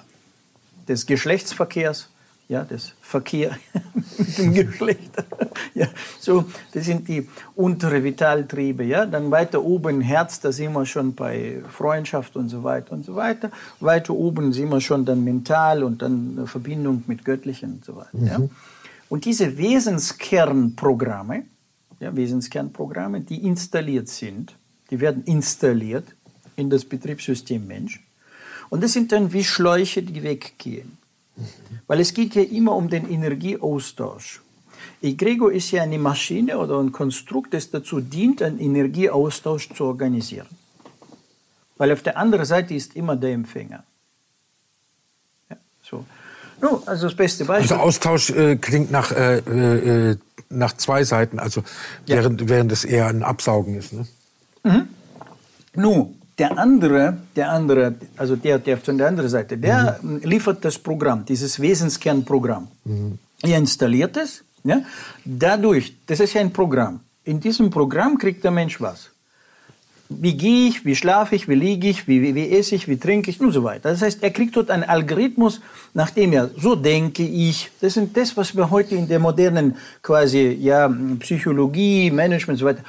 des Geschlechtsverkehrs ja, das Verkehr mit dem Geschlecht. ja, so, das sind die untere Vitaltriebe. Ja, dann weiter oben Herz, da sind wir schon bei Freundschaft und so weiter und so weiter. Weiter oben sind wir schon dann mental und dann Verbindung mit Göttlichen und so weiter. Mhm. Ja. Und diese Wesenskernprogramme, ja, Wesenskernprogramme, die installiert sind, die werden installiert in das Betriebssystem Mensch. Und das sind dann wie Schläuche, die weggehen. Weil es geht ja immer um den Energieaustausch. Egregor ist ja eine Maschine oder ein Konstrukt, das dazu dient, einen Energieaustausch zu organisieren. Weil auf der anderen Seite ist immer der Empfänger. Ja, so. No, also das beste Beispiel. Also Austausch äh, klingt nach äh, äh, nach zwei Seiten, also ja. während, während es eher ein Absaugen ist. Ne? Mhm. Nun, der andere, der andere, also der, der von der anderen Seite, der mhm. liefert das Programm, dieses Wesenskernprogramm. Mhm. Er installiert es, ja, dadurch, das ist ja ein Programm. In diesem Programm kriegt der Mensch was wie gehe ich, wie schlafe ich, wie liege ich, wie, wie, wie, esse ich, wie trinke ich und so weiter. Das heißt, er kriegt dort einen Algorithmus, nachdem er so denke ich. Das sind das, was wir heute in der modernen quasi ja Psychologie, Management und so weiter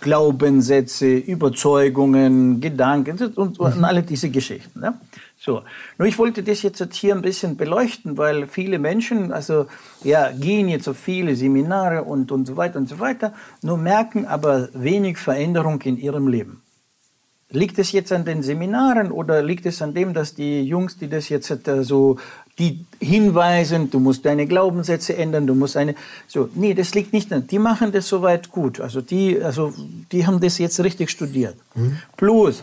Glaubenssätze, Überzeugungen, Gedanken und, und mhm. alle diese Geschichten. Ja? So. Nur ich wollte das jetzt hier ein bisschen beleuchten, weil viele Menschen, also, ja, gehen jetzt auf viele Seminare und, und so weiter und so weiter, nur merken aber wenig Veränderung in ihrem Leben. Liegt es jetzt an den Seminaren oder liegt es an dem, dass die Jungs, die das jetzt äh, so, die hinweisen, du musst deine Glaubenssätze ändern, du musst eine, so, nee, das liegt nicht an, die machen das soweit gut, also die, also, die haben das jetzt richtig studiert. Mhm. Plus,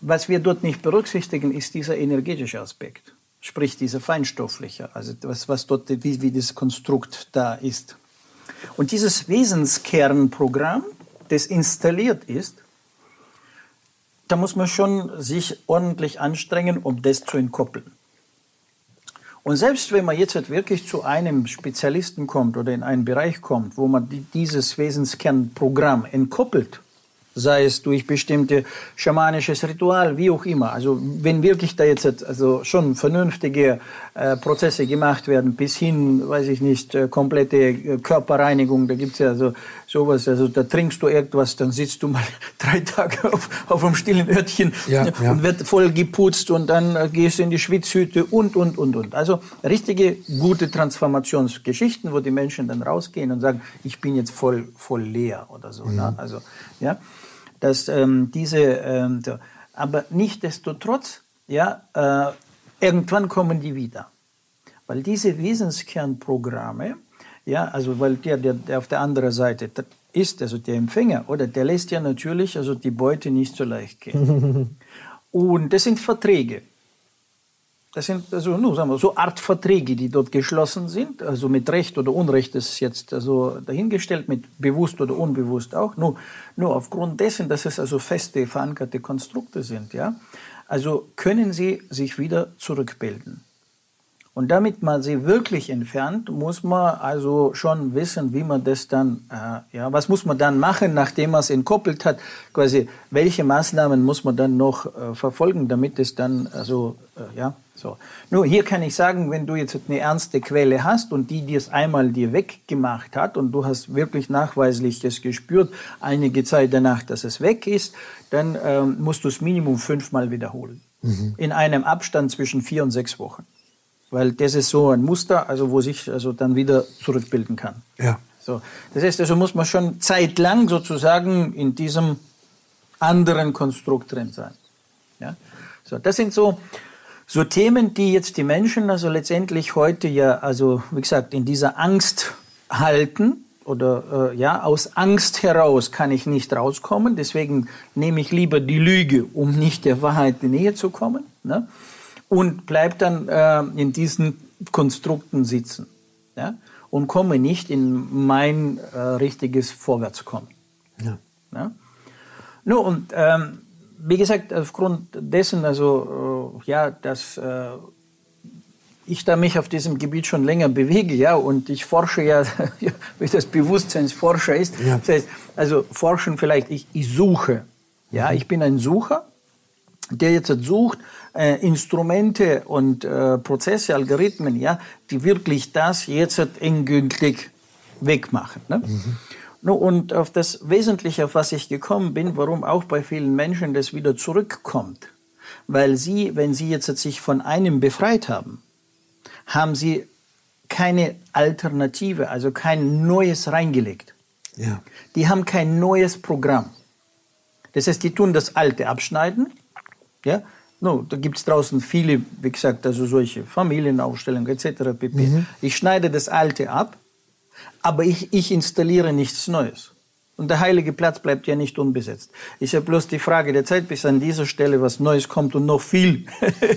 was wir dort nicht berücksichtigen, ist dieser energetische Aspekt, sprich dieser feinstoffliche, also was, was dort, wie, wie das Konstrukt da ist. Und dieses Wesenskernprogramm, das installiert ist, da muss man schon sich ordentlich anstrengen, um das zu entkoppeln. Und selbst wenn man jetzt wirklich zu einem Spezialisten kommt oder in einen Bereich kommt, wo man dieses Wesenskernprogramm entkoppelt, sei es durch bestimmte schamanisches Ritual, wie auch immer. Also wenn wirklich da jetzt also schon vernünftige äh, Prozesse gemacht werden, bis hin, weiß ich nicht, äh, komplette äh, Körperreinigung, da gibt's ja so sowas, also da trinkst du irgendwas, dann sitzt du mal drei Tage auf, auf einem stillen Örtchen ja, ja. und wird voll geputzt und dann äh, gehst du in die Schwitzhütte und, und, und, und. Also richtige, gute Transformationsgeschichten, wo die Menschen dann rausgehen und sagen, ich bin jetzt voll, voll leer oder so. Ne? Mhm. Ne? Also, ja dass ähm, diese, ähm, aber nichtdestotrotz, ja, äh, irgendwann kommen die wieder. Weil diese Wesenskernprogramme, ja, also weil der, der, der auf der anderen Seite ist, also der Empfänger, oder der lässt ja natürlich also die Beute nicht so leicht gehen. Und das sind Verträge. Das sind also nur sagen wir, so Art Verträge, die dort geschlossen sind, also mit Recht oder Unrecht ist jetzt also dahingestellt, mit bewusst oder unbewusst auch. Nur, nur aufgrund dessen, dass es also feste, verankerte Konstrukte sind, ja, also können sie sich wieder zurückbilden. Und damit man sie wirklich entfernt, muss man also schon wissen, wie man das dann, äh, ja, was muss man dann machen, nachdem man es entkoppelt hat, quasi, welche Maßnahmen muss man dann noch äh, verfolgen, damit es dann, also, äh, ja, so. Nur hier kann ich sagen, wenn du jetzt eine ernste Quelle hast und die dir es einmal dir weggemacht hat und du hast wirklich nachweislich das gespürt, einige Zeit danach, dass es weg ist, dann ähm, musst du es Minimum fünfmal wiederholen. Mhm. In einem Abstand zwischen vier und sechs Wochen. Weil das ist so ein Muster, also wo sich also dann wieder zurückbilden kann. Ja. So. Das heißt, also muss man schon zeitlang sozusagen in diesem anderen Konstrukt drin sein. Ja? So, das sind so, so Themen, die jetzt die Menschen also letztendlich heute ja, also wie gesagt, in dieser Angst halten oder äh, ja, aus Angst heraus kann ich nicht rauskommen, deswegen nehme ich lieber die Lüge, um nicht der Wahrheit in die Nähe zu kommen ne? Und bleib dann äh, in diesen Konstrukten sitzen ja? und komme nicht in mein äh, richtiges Vorwärtskommen. Ja. Ja? No, und ähm, wie gesagt, aufgrund dessen, also äh, ja, dass äh, ich da mich auf diesem Gebiet schon länger bewege, ja, und ich forsche ja, wie das Bewusstseinsforscher ist. Ja. Das heißt, also forschen vielleicht, ich, ich suche. Ja, mhm. ich bin ein Sucher, der jetzt sucht äh, Instrumente und äh, Prozesse, Algorithmen, ja, die wirklich das jetzt endgültig wegmachen. Ne? Mhm. Und auf das Wesentliche, auf was ich gekommen bin, warum auch bei vielen Menschen das wieder zurückkommt. Weil sie, wenn sie jetzt sich von einem befreit haben, haben sie keine Alternative, also kein neues reingelegt. Ja. Die haben kein neues Programm. Das heißt, die tun das Alte abschneiden. Ja? No, da gibt es draußen viele, wie gesagt, also solche Familienaufstellungen etc. pp. Mhm. Ich schneide das Alte ab aber ich, ich installiere nichts Neues. Und der heilige Platz bleibt ja nicht unbesetzt. Ist ja bloß die Frage der Zeit, bis an dieser Stelle was Neues kommt und noch viel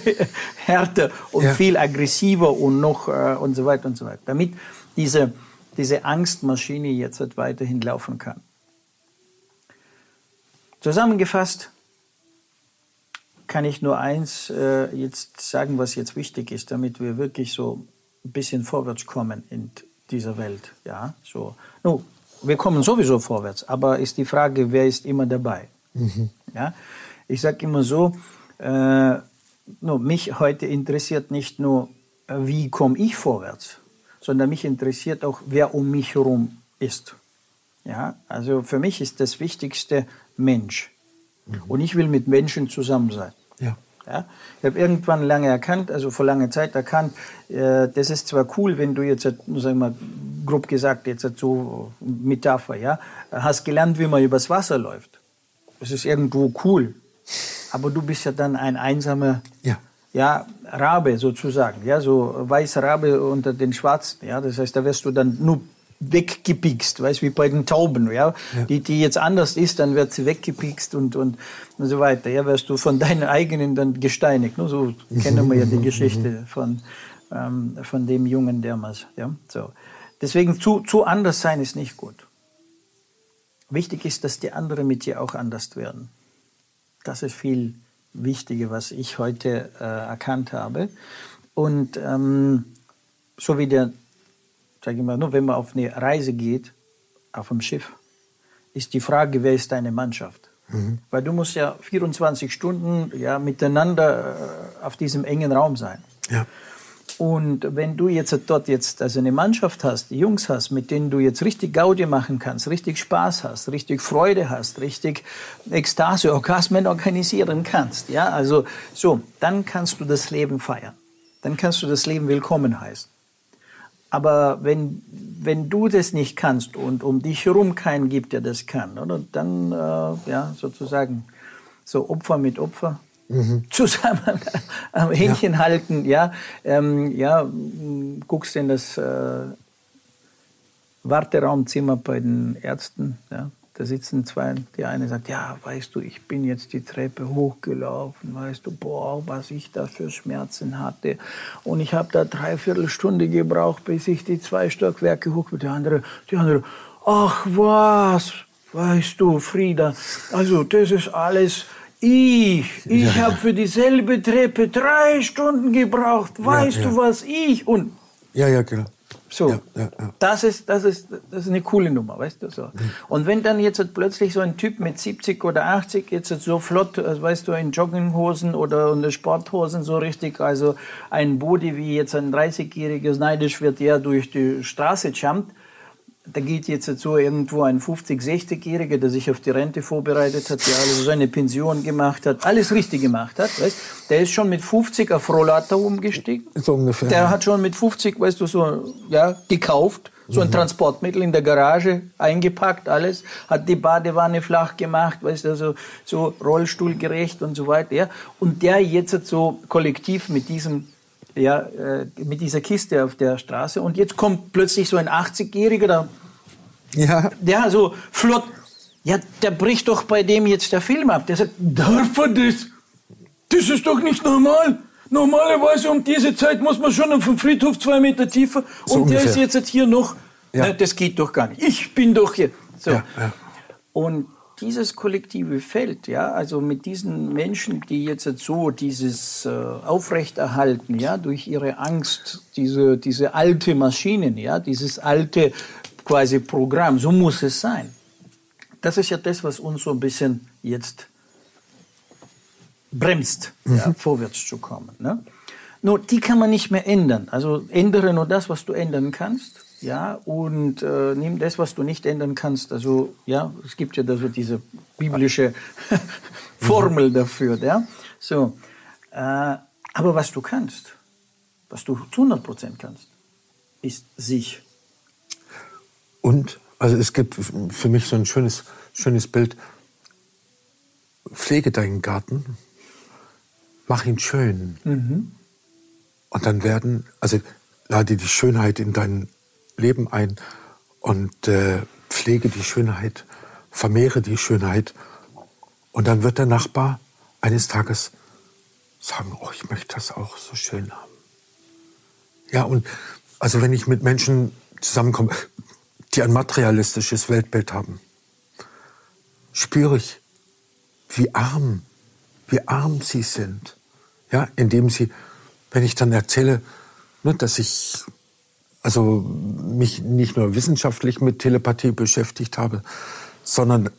härter und ja. viel aggressiver und noch äh, und so weiter und so weiter. Damit diese, diese Angstmaschine jetzt weiterhin laufen kann. Zusammengefasst kann ich nur eins äh, jetzt sagen, was jetzt wichtig ist, damit wir wirklich so ein bisschen vorwärts kommen in dieser Welt. Ja, so. No, wir kommen sowieso vorwärts, aber ist die Frage, wer ist immer dabei? Mhm. Ja, ich sage immer so, äh, no, mich heute interessiert nicht nur, wie komme ich vorwärts, sondern mich interessiert auch, wer um mich herum ist. Ja, also für mich ist das Wichtigste Mensch. Mhm. Und ich will mit Menschen zusammen sein. Ja. Ja? Ich habe irgendwann lange erkannt, also vor langer Zeit erkannt, äh, das ist zwar cool, wenn du jetzt, sagen wir mal, grob gesagt, jetzt so Metapher, ja, hast gelernt, wie man übers Wasser läuft. Das ist irgendwo cool. Aber du bist ja dann ein einsamer ja. Ja, Rabe sozusagen, ja, so weißer Rabe unter den Schwarzen, ja, das heißt, da wirst du dann nur weggepikst, weißt wie bei den Tauben, ja? ja? Die, die jetzt anders ist, dann wird sie weggepikst und, und, und so weiter. Ja, wirst du von deinen eigenen dann gesteinigt. Ne? So kennen wir ja die Geschichte von, ähm, von dem Jungen damals. Ja? So. Deswegen zu, zu anders sein ist nicht gut. Wichtig ist, dass die anderen mit dir auch anders werden. Das ist viel wichtiger, was ich heute äh, erkannt habe. Und ähm, so wie der sage ich mal, nur wenn man auf eine Reise geht, auf dem Schiff, ist die Frage, wer ist deine Mannschaft? Mhm. Weil du musst ja 24 Stunden ja, miteinander äh, auf diesem engen Raum sein. Ja. Und wenn du jetzt dort jetzt also eine Mannschaft hast, die Jungs hast, mit denen du jetzt richtig Gaudi machen kannst, richtig Spaß hast, richtig Freude hast, richtig Ekstase, Orgasmen organisieren kannst, ja, also so, dann kannst du das Leben feiern. Dann kannst du das Leben willkommen heißen. Aber wenn, wenn du das nicht kannst und um dich herum keinen gibt, der das kann, oder, dann äh, ja, sozusagen so Opfer mit Opfer mhm. zusammen am Händchen ja. halten, ja, ähm, ja, guckst in das äh, Warteraumzimmer bei den Ärzten, ja, da sitzen zwei, die eine sagt, ja, weißt du, ich bin jetzt die Treppe hochgelaufen, weißt du, boah, was ich da für Schmerzen hatte. Und ich habe da dreiviertel Stunde gebraucht, bis ich die zwei Stockwerke hoch bin. Die andere, die andere, ach was, weißt du, Frieda, also das ist alles ich. Ich ja. habe für dieselbe Treppe drei Stunden gebraucht. Weißt ja, ja. du, was ich? Und ja, ja, genau. So, ja, ja, ja. Das, ist, das, ist, das ist eine coole Nummer, weißt du so. Mhm. Und wenn dann jetzt plötzlich so ein Typ mit 70 oder 80 jetzt so flott, also weißt du, in Jogginghosen oder in Sporthosen so richtig, also ein Body wie jetzt ein 30-jähriges neidisch wird, der durch die Straße jumpt, da geht jetzt so irgendwo ein 50-, 60-Jähriger, der sich auf die Rente vorbereitet hat, der also seine Pension gemacht hat, alles richtig gemacht hat, weißt, der ist schon mit 50 auf Rollator umgestiegen. So ungefähr. Der hat schon mit 50, weißt du, so, ja, gekauft, so ein mhm. Transportmittel in der Garage eingepackt, alles, hat die Badewanne flach gemacht, weißt du, also so rollstuhlgerecht und so weiter, ja. Und der jetzt so kollektiv mit diesem ja, äh, mit dieser Kiste auf der Straße und jetzt kommt plötzlich so ein 80-Jähriger, der, ja. der so flott, ja, der bricht doch bei dem jetzt der Film ab. Der sagt, darf er das? Das ist doch nicht normal. Normalerweise um diese Zeit muss man schon auf dem Friedhof zwei Meter tiefer so und ungefähr. der ist jetzt hier noch. Ja. Na, das geht doch gar nicht. Ich bin doch hier. So. Ja, ja. Und dieses kollektive Feld, ja, also mit diesen Menschen, die jetzt so dieses äh, aufrechterhalten, ja, durch ihre Angst, diese, diese alte Maschinen, ja, dieses alte quasi Programm, so muss es sein. Das ist ja das, was uns so ein bisschen jetzt bremst, mhm. ja, vorwärts zu kommen. Ne? Nur die kann man nicht mehr ändern. Also ändere nur das, was du ändern kannst ja, und äh, nimm das, was du nicht ändern kannst. Also, ja, es gibt ja da so diese biblische Formel dafür, ja. So, äh, aber was du kannst, was du zu 100 Prozent kannst, ist sich. Und, also es gibt für mich so ein schönes, schönes Bild. Pflege deinen Garten, mach ihn schön. Mhm. Und dann werden, also lade die Schönheit in deinen Leben ein und äh, pflege die Schönheit, vermehre die Schönheit. Und dann wird der Nachbar eines Tages sagen, oh, ich möchte das auch so schön haben. Ja, und also wenn ich mit Menschen zusammenkomme, die ein materialistisches Weltbild haben, spüre ich, wie arm, wie arm sie sind. Ja, indem sie, wenn ich dann erzähle, ne, dass ich also mich nicht nur wissenschaftlich mit Telepathie beschäftigt habe, sondern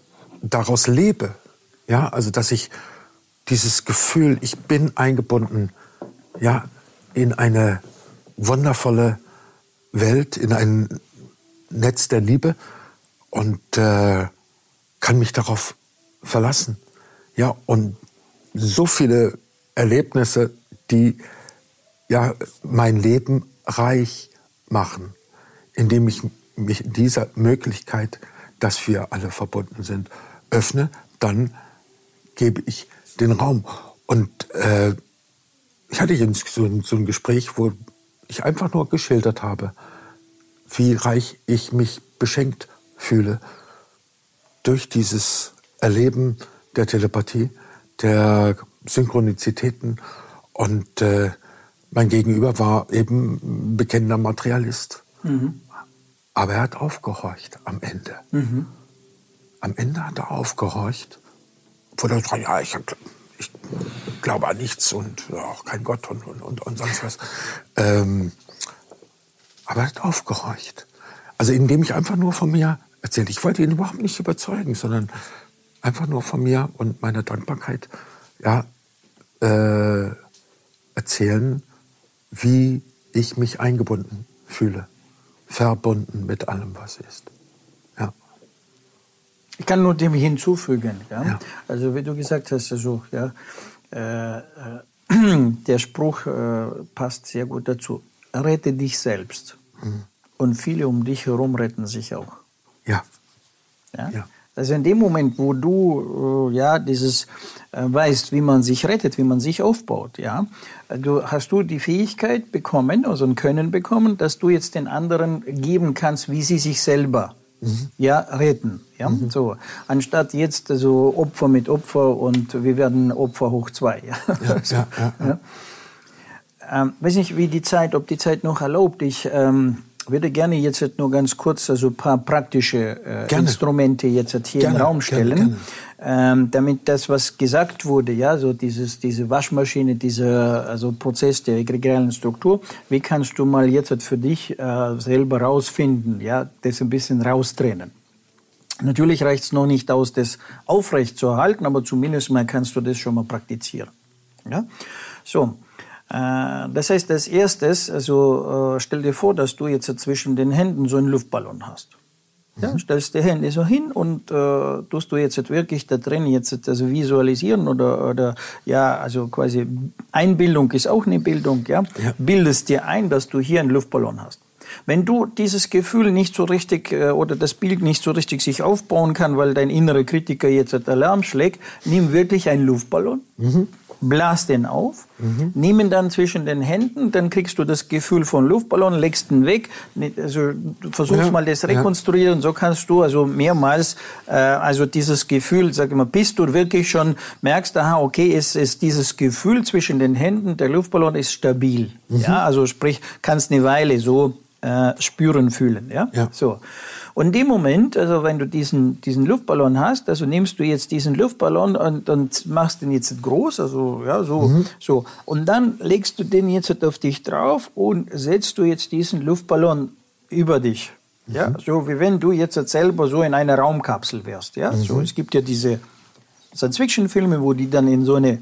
daraus lebe. Ja, also dass ich dieses Gefühl, ich bin eingebunden, ja, in eine wundervolle Welt, in ein Netz der Liebe und äh, kann mich darauf verlassen. Ja, und so viele Erlebnisse, die ja mein Leben reich machen, indem ich mich dieser Möglichkeit, dass wir alle verbunden sind, öffne, dann gebe ich den Raum. Und äh, ich hatte so, so ein Gespräch, wo ich einfach nur geschildert habe, wie reich ich mich beschenkt fühle durch dieses Erleben der Telepathie, der Synchronizitäten. Und äh, mein Gegenüber war eben bekennender Materialist. Mhm. Aber er hat aufgehorcht am Ende. Mhm. Am Ende hat er aufgehorcht, wo er sagt, ja, ich, ich glaube an nichts und auch kein Gott und, und, und, und sonst was. Ähm, aber er hat aufgehorcht. Also indem ich einfach nur von mir erzählt. Ich wollte ihn überhaupt nicht überzeugen, sondern einfach nur von mir und meiner Dankbarkeit ja, äh, erzählen, wie ich mich eingebunden fühle, verbunden mit allem, was ist. Ja. Ich kann nur dem hinzufügen. Ja? ja. Also wie du gesagt hast, also, ja, äh, äh, der Spruch äh, passt sehr gut dazu. Rette dich selbst. Mhm. Und viele um dich herum retten sich auch. Ja. ja? ja. Also in dem Moment, wo du äh, ja dieses äh, weißt, wie man sich rettet, wie man sich aufbaut, ja, du hast du die Fähigkeit bekommen, also ein Können bekommen, dass du jetzt den anderen geben kannst, wie sie sich selber mhm. ja retten, ja, mhm. so anstatt jetzt also Opfer mit Opfer und wir werden Opfer hoch zwei, ja. ja, so, ja, ja, ja. Ähm, weiß nicht, wie die Zeit, ob die Zeit noch erlaubt. Ich ähm, würde gerne jetzt nur ganz kurz also ein paar praktische äh, Instrumente jetzt hier gerne, im Raum stellen, gerne, gerne. Ähm, damit das, was gesagt wurde, ja, so dieses, diese Waschmaschine, dieser also Prozess der egregialen Struktur, wie kannst du mal jetzt für dich äh, selber rausfinden, ja, das ein bisschen raustrennen? Natürlich reicht es noch nicht aus, das aufrecht zu erhalten, aber zumindest mal kannst du das schon mal praktizieren. Ja? So, das heißt, als erstes, also äh, stell dir vor, dass du jetzt zwischen den Händen so einen Luftballon hast. Ja, mhm. stellst die Hände so hin und äh, tust du jetzt wirklich da drin jetzt also visualisieren oder, oder ja, also quasi Einbildung ist auch eine Bildung, ja? ja. Bildest dir ein, dass du hier einen Luftballon hast. Wenn du dieses Gefühl nicht so richtig äh, oder das Bild nicht so richtig sich aufbauen kann, weil dein innerer Kritiker jetzt Alarm schlägt, nimm wirklich einen Luftballon. Mhm blas den auf, mhm. nimm ihn dann zwischen den Händen, dann kriegst du das Gefühl von Luftballon, legst ihn weg, also versuchst ja, mal das rekonstruieren, ja. so kannst du also mehrmals äh, also dieses Gefühl, sag ich mal, bis du wirklich schon merkst, aha, okay, es ist dieses Gefühl zwischen den Händen, der Luftballon ist stabil, mhm. ja, also sprich, kannst eine Weile so äh, spüren, fühlen, ja, ja. so. Und in dem Moment, also wenn du diesen, diesen Luftballon hast, also nimmst du jetzt diesen Luftballon und, und machst den jetzt groß, also ja, so, mhm. so. Und dann legst du den jetzt auf dich drauf und setzt du jetzt diesen Luftballon über dich. Mhm. Ja, so wie wenn du jetzt selber so in einer Raumkapsel wärst. Ja, mhm. so, es gibt ja diese Science-Fiction-Filme, wo die dann in so eine,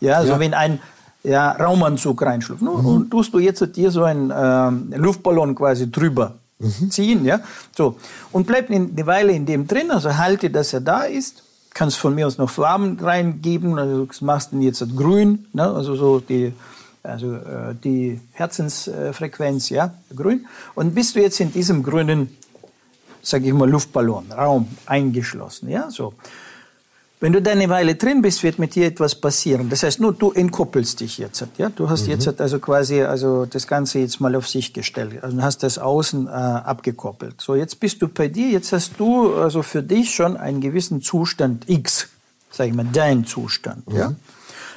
ja, so ja. wie in ein ja, Raumanzug reinschlüpfen. Mhm. Und tust du jetzt dir so einen äh, Luftballon quasi drüber mhm. ziehen, ja. So. Und bleibt eine Weile in dem drin, also halte, dass er da ist. Kannst von mir aus noch Farben reingeben, also du machst ihn jetzt grün, ne? also so die, also äh, die Herzensfrequenz, ja, grün. Und bist du jetzt in diesem grünen, sage ich mal, Luftballon, Raum eingeschlossen, ja, so. Wenn du da eine Weile drin bist, wird mit dir etwas passieren. Das heißt, nur du entkoppelst dich jetzt. Ja? Du hast mhm. jetzt also quasi also das Ganze jetzt mal auf sich gestellt. Also hast das Außen äh, abgekoppelt. So, jetzt bist du bei dir, jetzt hast du also für dich schon einen gewissen Zustand X, sag ich mal, dein Zustand. Mhm. Ja?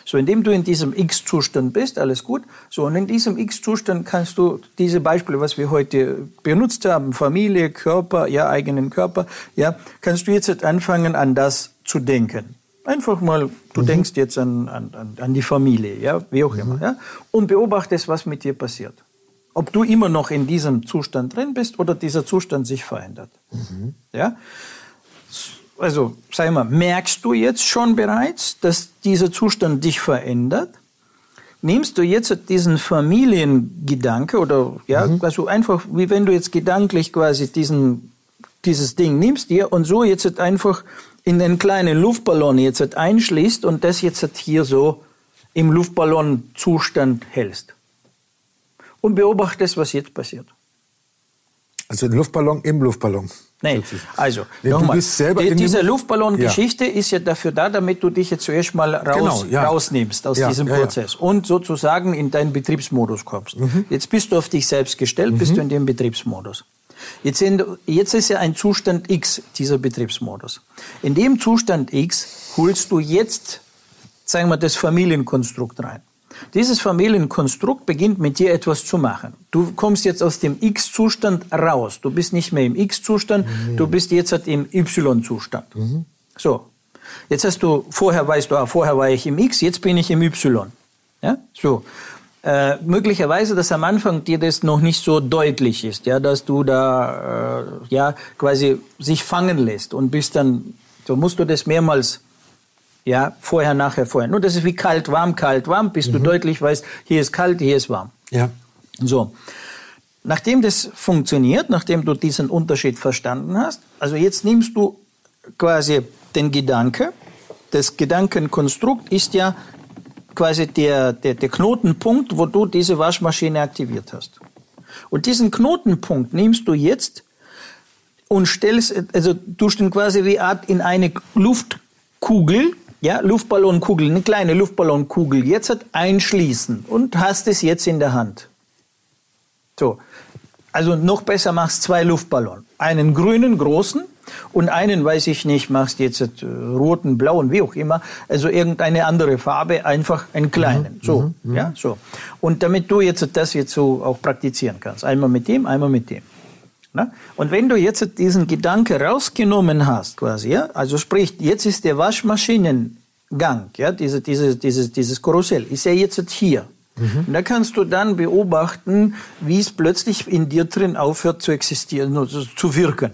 So, indem du in diesem X-Zustand bist, alles gut. So, und in diesem X-Zustand kannst du diese Beispiele, was wir heute benutzt haben, Familie, Körper, ja, eigenen Körper, ja, kannst du jetzt anfangen, an das zu denken. Einfach mal, du mhm. denkst jetzt an, an, an die Familie, ja, wie auch mhm. immer, ja, und beobachtest, was mit dir passiert. Ob du immer noch in diesem Zustand drin bist oder dieser Zustand sich verändert. Mhm. Ja? Also, sag mal, merkst du jetzt schon bereits, dass dieser Zustand dich verändert? Nimmst du jetzt diesen Familiengedanke oder, ja, mhm. also einfach, wie wenn du jetzt gedanklich quasi diesen, dieses Ding nimmst dir und so jetzt einfach in einen kleinen Luftballon jetzt einschließt und das jetzt hier so im Luftballonzustand hältst und beobachtest, was jetzt passiert. Also ein Luftballon im Luftballon. Nein, also nee, nochmal, die, diese Luftballon-Geschichte ja. ist ja dafür da, damit du dich jetzt zuerst mal raus, genau, ja. rausnimmst aus ja, diesem Prozess und sozusagen in deinen Betriebsmodus kommst. Mhm. Jetzt bist du auf dich selbst gestellt, mhm. bist du in dem Betriebsmodus. Jetzt, sind, jetzt ist ja ein Zustand X, dieser Betriebsmodus. In dem Zustand X holst du jetzt, sagen wir, das Familienkonstrukt rein. Dieses Familienkonstrukt beginnt mit dir etwas zu machen. Du kommst jetzt aus dem X-Zustand raus. Du bist nicht mehr im X-Zustand, mhm. du bist jetzt halt im Y-Zustand. Mhm. So. Jetzt hast du, vorher weißt du, ah, vorher war ich im X, jetzt bin ich im Y. Ja, so. Äh, möglicherweise, dass am Anfang dir das noch nicht so deutlich ist, ja, dass du da, äh, ja, quasi sich fangen lässt und bist dann, so musst du das mehrmals ja, vorher, nachher, vorher. Nur das ist wie kalt, warm, kalt, warm, bis mhm. du deutlich weißt, hier ist kalt, hier ist warm. Ja. So. Nachdem das funktioniert, nachdem du diesen Unterschied verstanden hast, also jetzt nimmst du quasi den Gedanke, das Gedankenkonstrukt ist ja quasi der, der, der Knotenpunkt, wo du diese Waschmaschine aktiviert hast. Und diesen Knotenpunkt nimmst du jetzt und stellst, also du den quasi wie Art in eine Luftkugel ja, Luftballonkugel, eine kleine Luftballonkugel, jetzt hat einschließen und hast es jetzt in der Hand. So. Also noch besser machst zwei Luftballon. Einen grünen, großen und einen, weiß ich nicht, machst jetzt roten, blauen, wie auch immer. Also irgendeine andere Farbe, einfach einen kleinen. Mhm, so, mhm, ja, so. Und damit du jetzt das jetzt so auch praktizieren kannst. Einmal mit dem, einmal mit dem. Ne? Und wenn du jetzt diesen Gedanke rausgenommen hast, quasi, ja, also sprich, jetzt ist der Waschmaschinengang, ja, diese, diese, dieses, dieses Karussell, ist ja jetzt hier. Mhm. Und da kannst du dann beobachten, wie es plötzlich in dir drin aufhört zu existieren, also zu wirken.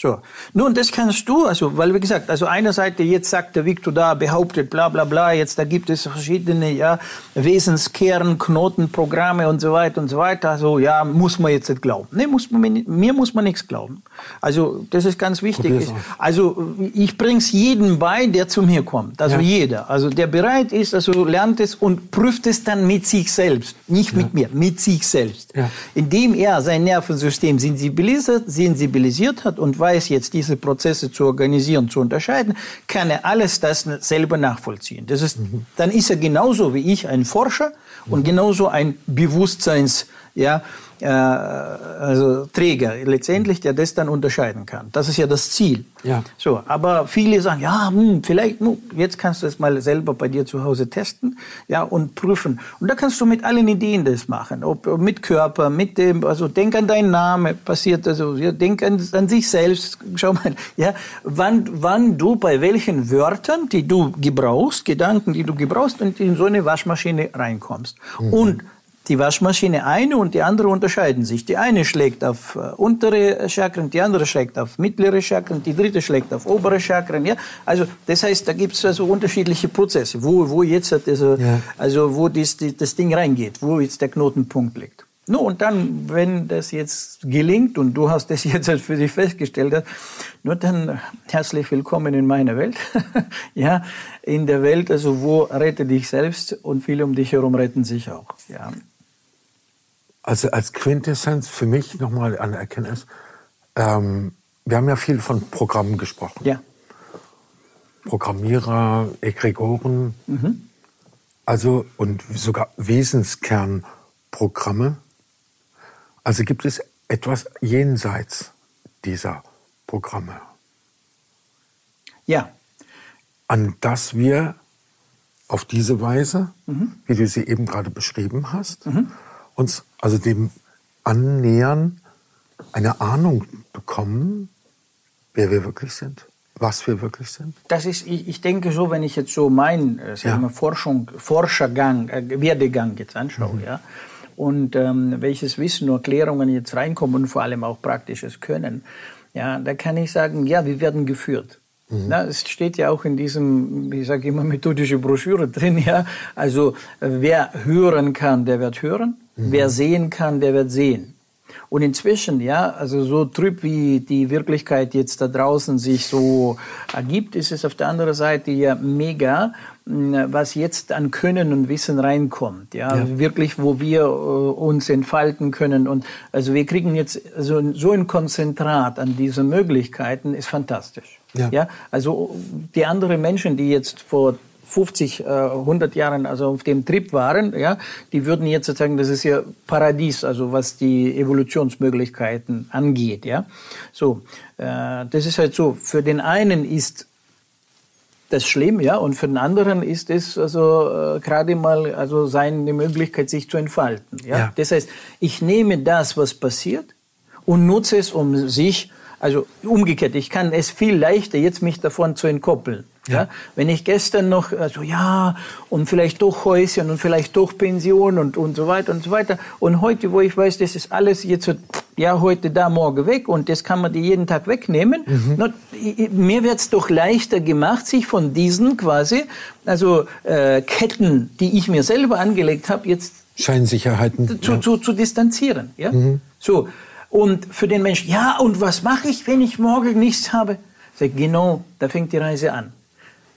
So. Nun, das kannst du, also, weil wie gesagt, also einer Seite jetzt sagt der Victor da, behauptet, bla, bla, bla, jetzt da gibt es verschiedene, ja, Wesenskern, Knotenprogramme und so weiter und so weiter. Also, ja, muss man jetzt nicht glauben. Nee, muss man, mir muss man nichts glauben. Also, das ist ganz wichtig. Also, ich bring's jedem bei, der zu mir kommt. Also, ja. jeder. Also, der bereit ist, also, lernt es und prüft es dann mit sich selbst. Nicht ja. mit mir, mit sich selbst. Ja. Indem er sein Nervensystem sensibilisiert, sensibilisiert hat und weiß, weiß, jetzt diese Prozesse zu organisieren, zu unterscheiden, kann er alles das selber nachvollziehen. Das ist, mhm. Dann ist er genauso wie ich ein Forscher und genauso ein Bewusstseins, ja, äh, also Träger letztendlich, der das dann unterscheiden kann. Das ist ja das Ziel. Ja. So, aber viele sagen, ja, hm, vielleicht, jetzt kannst du es mal selber bei dir zu Hause testen, ja, und prüfen. Und da kannst du mit allen Ideen das machen, ob mit Körper, mit dem, also denk an deinen Namen, passiert also, ja, denk an, an sich selbst, schau mal, ja, wann, wann du bei welchen Wörtern, die du gebrauchst, Gedanken, die du gebrauchst, in so eine Waschmaschine reinkommst. Mhm. Und die Waschmaschine eine und die andere unterscheiden sich. Die eine schlägt auf äh, untere Chakren, die andere schlägt auf mittlere Chakren, die dritte schlägt auf obere Chakren. Ja? Also das heißt, da gibt es also unterschiedliche Prozesse, wo, wo jetzt also, ja. also wo dies, die, das Ding reingeht, wo jetzt der Knotenpunkt liegt. No, und dann, wenn das jetzt gelingt und du hast das jetzt für dich festgestellt, nur dann herzlich willkommen in meiner Welt. ja, in der Welt, also wo rette dich selbst und viele um dich herum retten sich auch. Ja. Also als Quintessenz für mich nochmal eine Erkenntnis. Ähm, wir haben ja viel von Programmen gesprochen. Ja. Programmierer, Egregoren, mhm. also und sogar Wesenskernprogramme. Also gibt es etwas jenseits dieser Programme. Ja. An das wir auf diese Weise, mhm. wie du sie eben gerade beschrieben hast, mhm. Uns also dem annähern, eine Ahnung bekommen, wer wir wirklich sind, was wir wirklich sind? Das ist, ich, ich denke so, wenn ich jetzt so meinen äh, ja. Forschung, Forschergang, äh, Werdegang jetzt anschaue, mhm. ja, und ähm, welches Wissen und Erklärungen jetzt reinkommen und vor allem auch praktisches Können, ja, da kann ich sagen, ja, wir werden geführt. Mhm. Na, es steht ja auch in diesem, ich sage immer, methodische Broschüre drin, ja. Also, wer hören kann, der wird hören. Mhm. Wer sehen kann, der wird sehen. Und inzwischen, ja, also so trüb wie die Wirklichkeit jetzt da draußen sich so ergibt, ist es auf der anderen Seite ja mega, was jetzt an Können und Wissen reinkommt, ja, ja. wirklich, wo wir äh, uns entfalten können und also wir kriegen jetzt so, so ein Konzentrat an diese Möglichkeiten, ist fantastisch. Ja. ja, also die anderen Menschen, die jetzt vor 50, 100 äh, Jahren also auf dem Trip waren, ja, die würden jetzt sagen, das ist ja Paradies, also was die Evolutionsmöglichkeiten angeht, ja. So, äh, das ist halt so. Für den einen ist das schlimm, ja, und für den anderen ist es also äh, gerade mal also seine Möglichkeit, sich zu entfalten, ja? ja. Das heißt, ich nehme das, was passiert, und nutze es, um sich also umgekehrt, ich kann es viel leichter jetzt mich davon zu entkoppeln. Ja. Wenn ich gestern noch, also ja, und vielleicht doch Häuschen und vielleicht doch Pension und, und so weiter und so weiter. Und heute, wo ich weiß, das ist alles jetzt, ja, heute da, morgen weg und das kann man dir jeden Tag wegnehmen. Mhm. Na, mir wird's doch leichter gemacht, sich von diesen quasi, also äh, Ketten, die ich mir selber angelegt habe, jetzt Scheinsicherheiten zu, ja. zu, zu distanzieren. Ja? Mhm. So. Und für den Menschen, ja, und was mache ich, wenn ich morgen nichts habe? Sag, genau, da fängt die Reise an.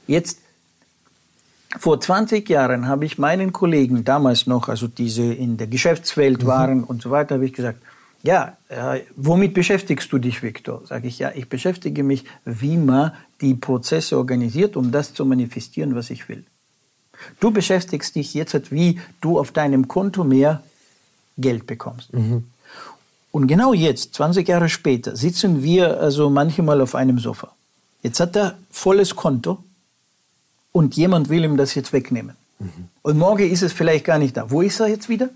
Jetzt, vor 20 Jahren habe ich meinen Kollegen damals noch, also diese in der Geschäftswelt mhm. waren und so weiter, habe ich gesagt, ja, äh, womit beschäftigst du dich, Viktor? Sage ich, ja, ich beschäftige mich, wie man die Prozesse organisiert, um das zu manifestieren, was ich will. Du beschäftigst dich jetzt, wie du auf deinem Konto mehr Geld bekommst. Mhm. Und genau jetzt, 20 Jahre später, sitzen wir also manchmal auf einem Sofa. Jetzt hat er volles Konto und jemand will ihm das jetzt wegnehmen. Mhm. Und morgen ist es vielleicht gar nicht da. Wo ist er jetzt wieder?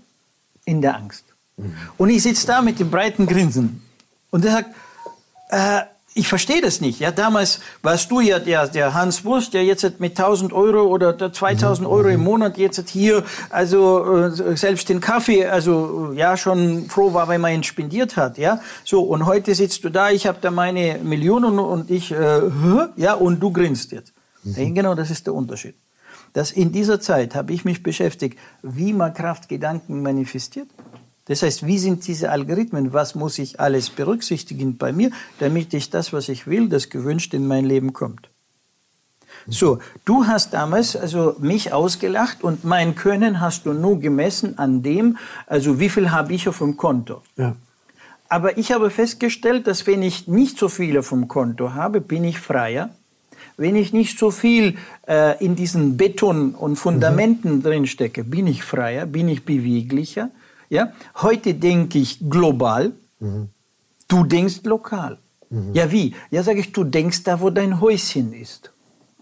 In der Angst. Mhm. Und ich sitze da mit dem breiten Grinsen und er sagt, äh, ich verstehe das nicht. Ja, damals warst du ja der, der Hans Wurst, der jetzt mit 1000 Euro oder 2000 mhm. Euro im Monat jetzt hier, also äh, selbst den Kaffee, also ja schon froh war, wenn man ihn spendiert hat. Ja, so und heute sitzt du da, ich habe da meine Millionen und ich, äh, ja und du grinst jetzt. Mhm. Genau, das ist der Unterschied. Dass in dieser Zeit habe ich mich beschäftigt, wie man Kraftgedanken manifestiert. Das heißt, wie sind diese Algorithmen? Was muss ich alles berücksichtigen bei mir, damit ich das, was ich will, das gewünscht in mein Leben kommt? So, du hast damals also mich ausgelacht und mein Können hast du nur gemessen an dem, also wie viel habe ich auf dem Konto. Ja. Aber ich habe festgestellt, dass wenn ich nicht so viel auf dem Konto habe, bin ich freier. Wenn ich nicht so viel äh, in diesen Beton und Fundamenten mhm. drin stecke, bin ich freier, bin ich beweglicher. Ja? Heute denke ich global, mhm. du denkst lokal. Mhm. Ja, wie? Ja, sage ich, du denkst da, wo dein Häuschen ist,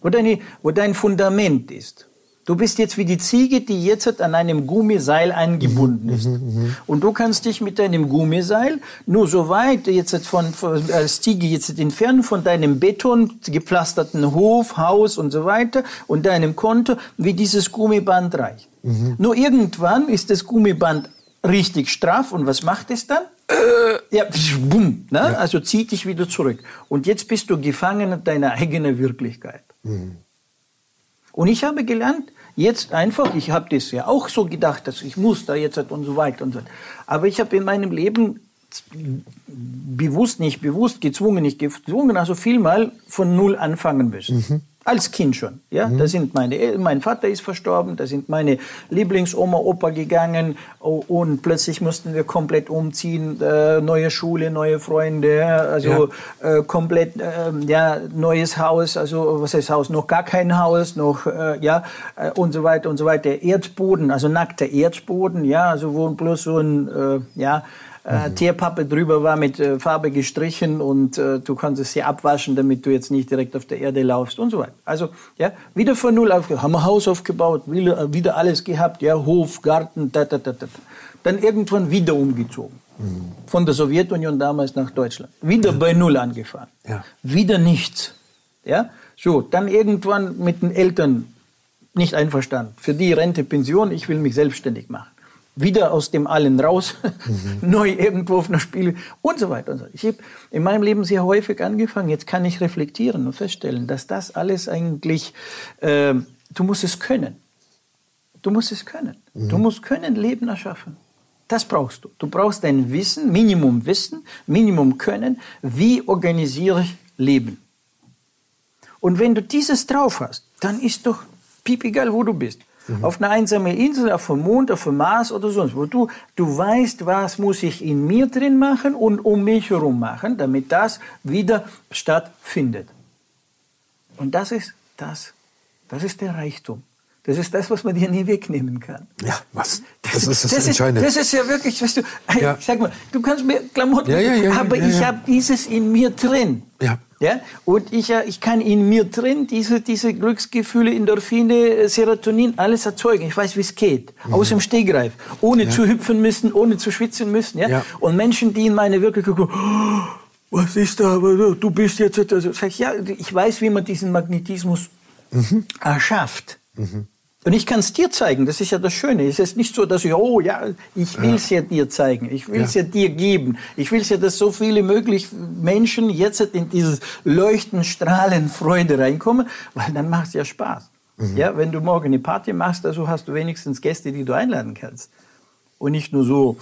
wo, deine, wo dein Fundament ist. Du bist jetzt wie die Ziege, die jetzt an einem Gummiseil eingebunden ist. Mhm, mhm, und du kannst dich mit deinem Gummiseil nur so weit jetzt von, von als Ziege jetzt entfernen von deinem Beton gepflasterten Hof, Haus und so weiter und deinem Konto, wie dieses Gummiband reicht. Mhm. Nur irgendwann ist das Gummiband richtig straff und was macht es dann? Äh, ja, bumm, ne? Ja. also zieh dich wieder zurück. Und jetzt bist du gefangen deiner eigenen Wirklichkeit. Mhm. Und ich habe gelernt, jetzt einfach, ich habe das ja auch so gedacht, dass ich muss da jetzt und so weiter und so weiter. Aber ich habe in meinem Leben bewusst, nicht bewusst, gezwungen, nicht gezwungen, also vielmal von Null anfangen müssen. Mhm. Als Kind schon. Ja, mhm. da sind meine, mein Vater ist verstorben, da sind meine Lieblingsoma, Opa gegangen und plötzlich mussten wir komplett umziehen, äh, neue Schule, neue Freunde, also ja. äh, komplett äh, ja neues Haus, also was heißt Haus, noch gar kein Haus, noch äh, ja äh, und so weiter und so weiter. Erdboden, also nackter Erdboden, ja, also wo bloß so ein äh, ja äh, mhm. Tierpappe drüber war mit äh, Farbe gestrichen und äh, du konntest sie abwaschen, damit du jetzt nicht direkt auf der Erde laufst und so weiter. Also ja, wieder von null auf, haben wir Haus aufgebaut, wieder, äh, wieder alles gehabt, ja, Hof, Garten, da, da, da, da. Dann irgendwann wieder umgezogen. Mhm. Von der Sowjetunion damals nach Deutschland. Wieder bei Null angefangen. Ja. Wieder nichts. Ja? So, dann irgendwann mit den Eltern nicht einverstanden. Für die Rente, Pension, ich will mich selbstständig machen wieder aus dem Allen raus, mhm. neu irgendwo auf einer Spiele und so weiter und so. Ich habe in meinem Leben sehr häufig angefangen. Jetzt kann ich reflektieren und feststellen, dass das alles eigentlich, äh, du musst es können. Du musst es können. Mhm. Du musst können Leben erschaffen. Das brauchst du. Du brauchst ein Wissen, Minimum Wissen, Minimum Können. Wie organisiere ich Leben? Und wenn du dieses drauf hast, dann ist doch piep egal, wo du bist. Mhm. Auf einer einsamen Insel, auf dem Mond, auf dem Mars oder sonst wo. Du, du weißt, was muss ich in mir drin machen und um mich herum machen, damit das wieder stattfindet. Und das ist das. Das ist der Reichtum. Das ist das, was man dir nie wegnehmen kann. Ja, was? Das, das ist das, das Entscheidende. Ist, das ist ja wirklich, weißt du, ja. sag mal, du kannst mir Klamotten, ja, ja, aber ich habe dieses in mir drin. Ja. Ja? Und ich, ich kann in mir drin diese, diese Glücksgefühle, Endorphine, Serotonin, alles erzeugen. Ich weiß, wie es geht. Mhm. Aus dem Stegreif. Ohne zu hüpfen müssen, ohne zu schwitzen müssen. Ja? Und Menschen, die in meine Wirklichkeit kommen, oh, was ist da, du bist jetzt, also, sag ich, ja, ich weiß, wie man diesen Magnetismus mhm. erschafft. Mhm. Und ich kann es dir zeigen, das ist ja das Schöne. Es ist nicht so, dass ich, oh ja, ich will es ja. ja. dir zeigen, ich will es ja. ja. dir geben. Ich will es ja, dass so viele möglich Menschen jetzt in dieses Leuchten, Strahlen, Freude reinkommen, weil dann macht es ja Spaß. Mhm. Ja, wenn du morgen eine Party machst, also hast du wenigstens Gäste, die du einladen kannst. Und nicht nur so,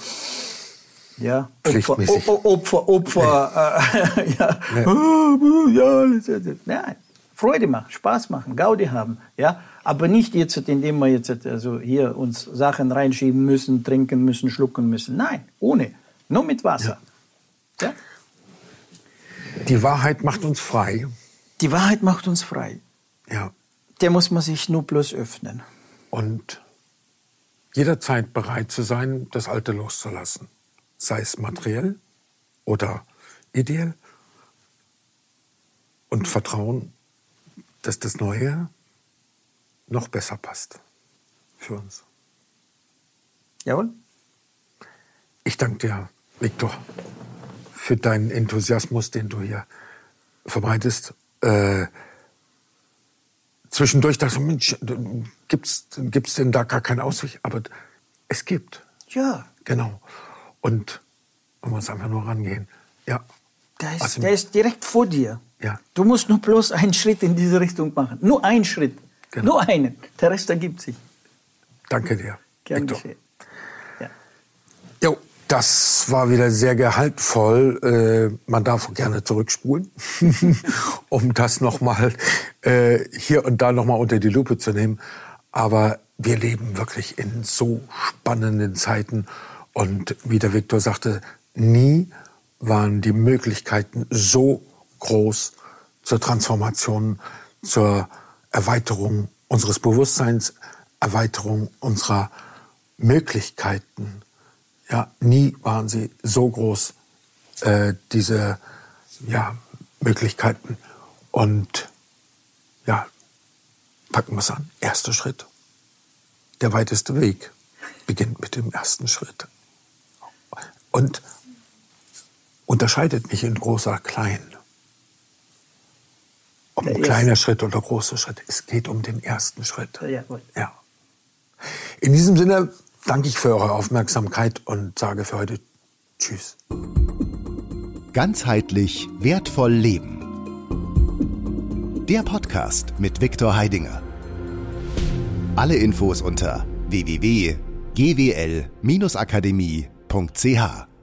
ja, Opfer, Opfer, Opfer, äh, ja, ja. ja, nein, Freude machen, Spaß machen, Gaudi haben, ja. Aber nicht jetzt, indem wir jetzt also hier uns Sachen reinschieben müssen, trinken müssen, schlucken müssen. Nein, ohne. Nur mit Wasser. Ja. ja? Die Wahrheit macht uns frei. Die Wahrheit macht uns frei. Ja. Der muss man sich nur bloß öffnen. Und jederzeit bereit zu sein, das Alte loszulassen. Sei es materiell oder ideell. Und Vertrauen, dass das Neue noch besser passt für uns. Jawohl. Ich danke dir, Viktor, für deinen Enthusiasmus, den du hier verbreitest. Äh, zwischendurch dachte ich, Mensch, gibt's, gibt's denn da gar keine Aussicht? Aber es gibt. Ja. Genau. Und man muss einfach nur rangehen. Ja. Der ist, der ist direkt vor dir. Ja. Du musst nur bloß einen Schritt in diese Richtung machen. Nur einen Schritt. Genau. Nur einen. Der Rest ergibt sich. Danke dir. Gern geschehen. Ja. Jo, das war wieder sehr gehaltvoll. Äh, man darf gerne zurückspulen, um das nochmal äh, hier und da nochmal unter die Lupe zu nehmen. Aber wir leben wirklich in so spannenden Zeiten. Und wie der Viktor sagte, nie waren die Möglichkeiten so groß zur Transformation, zur Erweiterung unseres Bewusstseins, Erweiterung unserer Möglichkeiten. Ja, nie waren sie so groß, äh, diese ja, Möglichkeiten. Und ja, packen wir es an. Erster Schritt. Der weiteste Weg beginnt mit dem ersten Schritt. Und unterscheidet nicht in großer, klein. Ob ein kleiner Schritt oder großer Schritt. Es geht um den ersten Schritt. Ja, gut. ja. In diesem Sinne danke ich für eure Aufmerksamkeit und sage für heute Tschüss. Ganzheitlich wertvoll leben. Der Podcast mit Viktor Heidinger. Alle Infos unter www.gwl-akademie.ch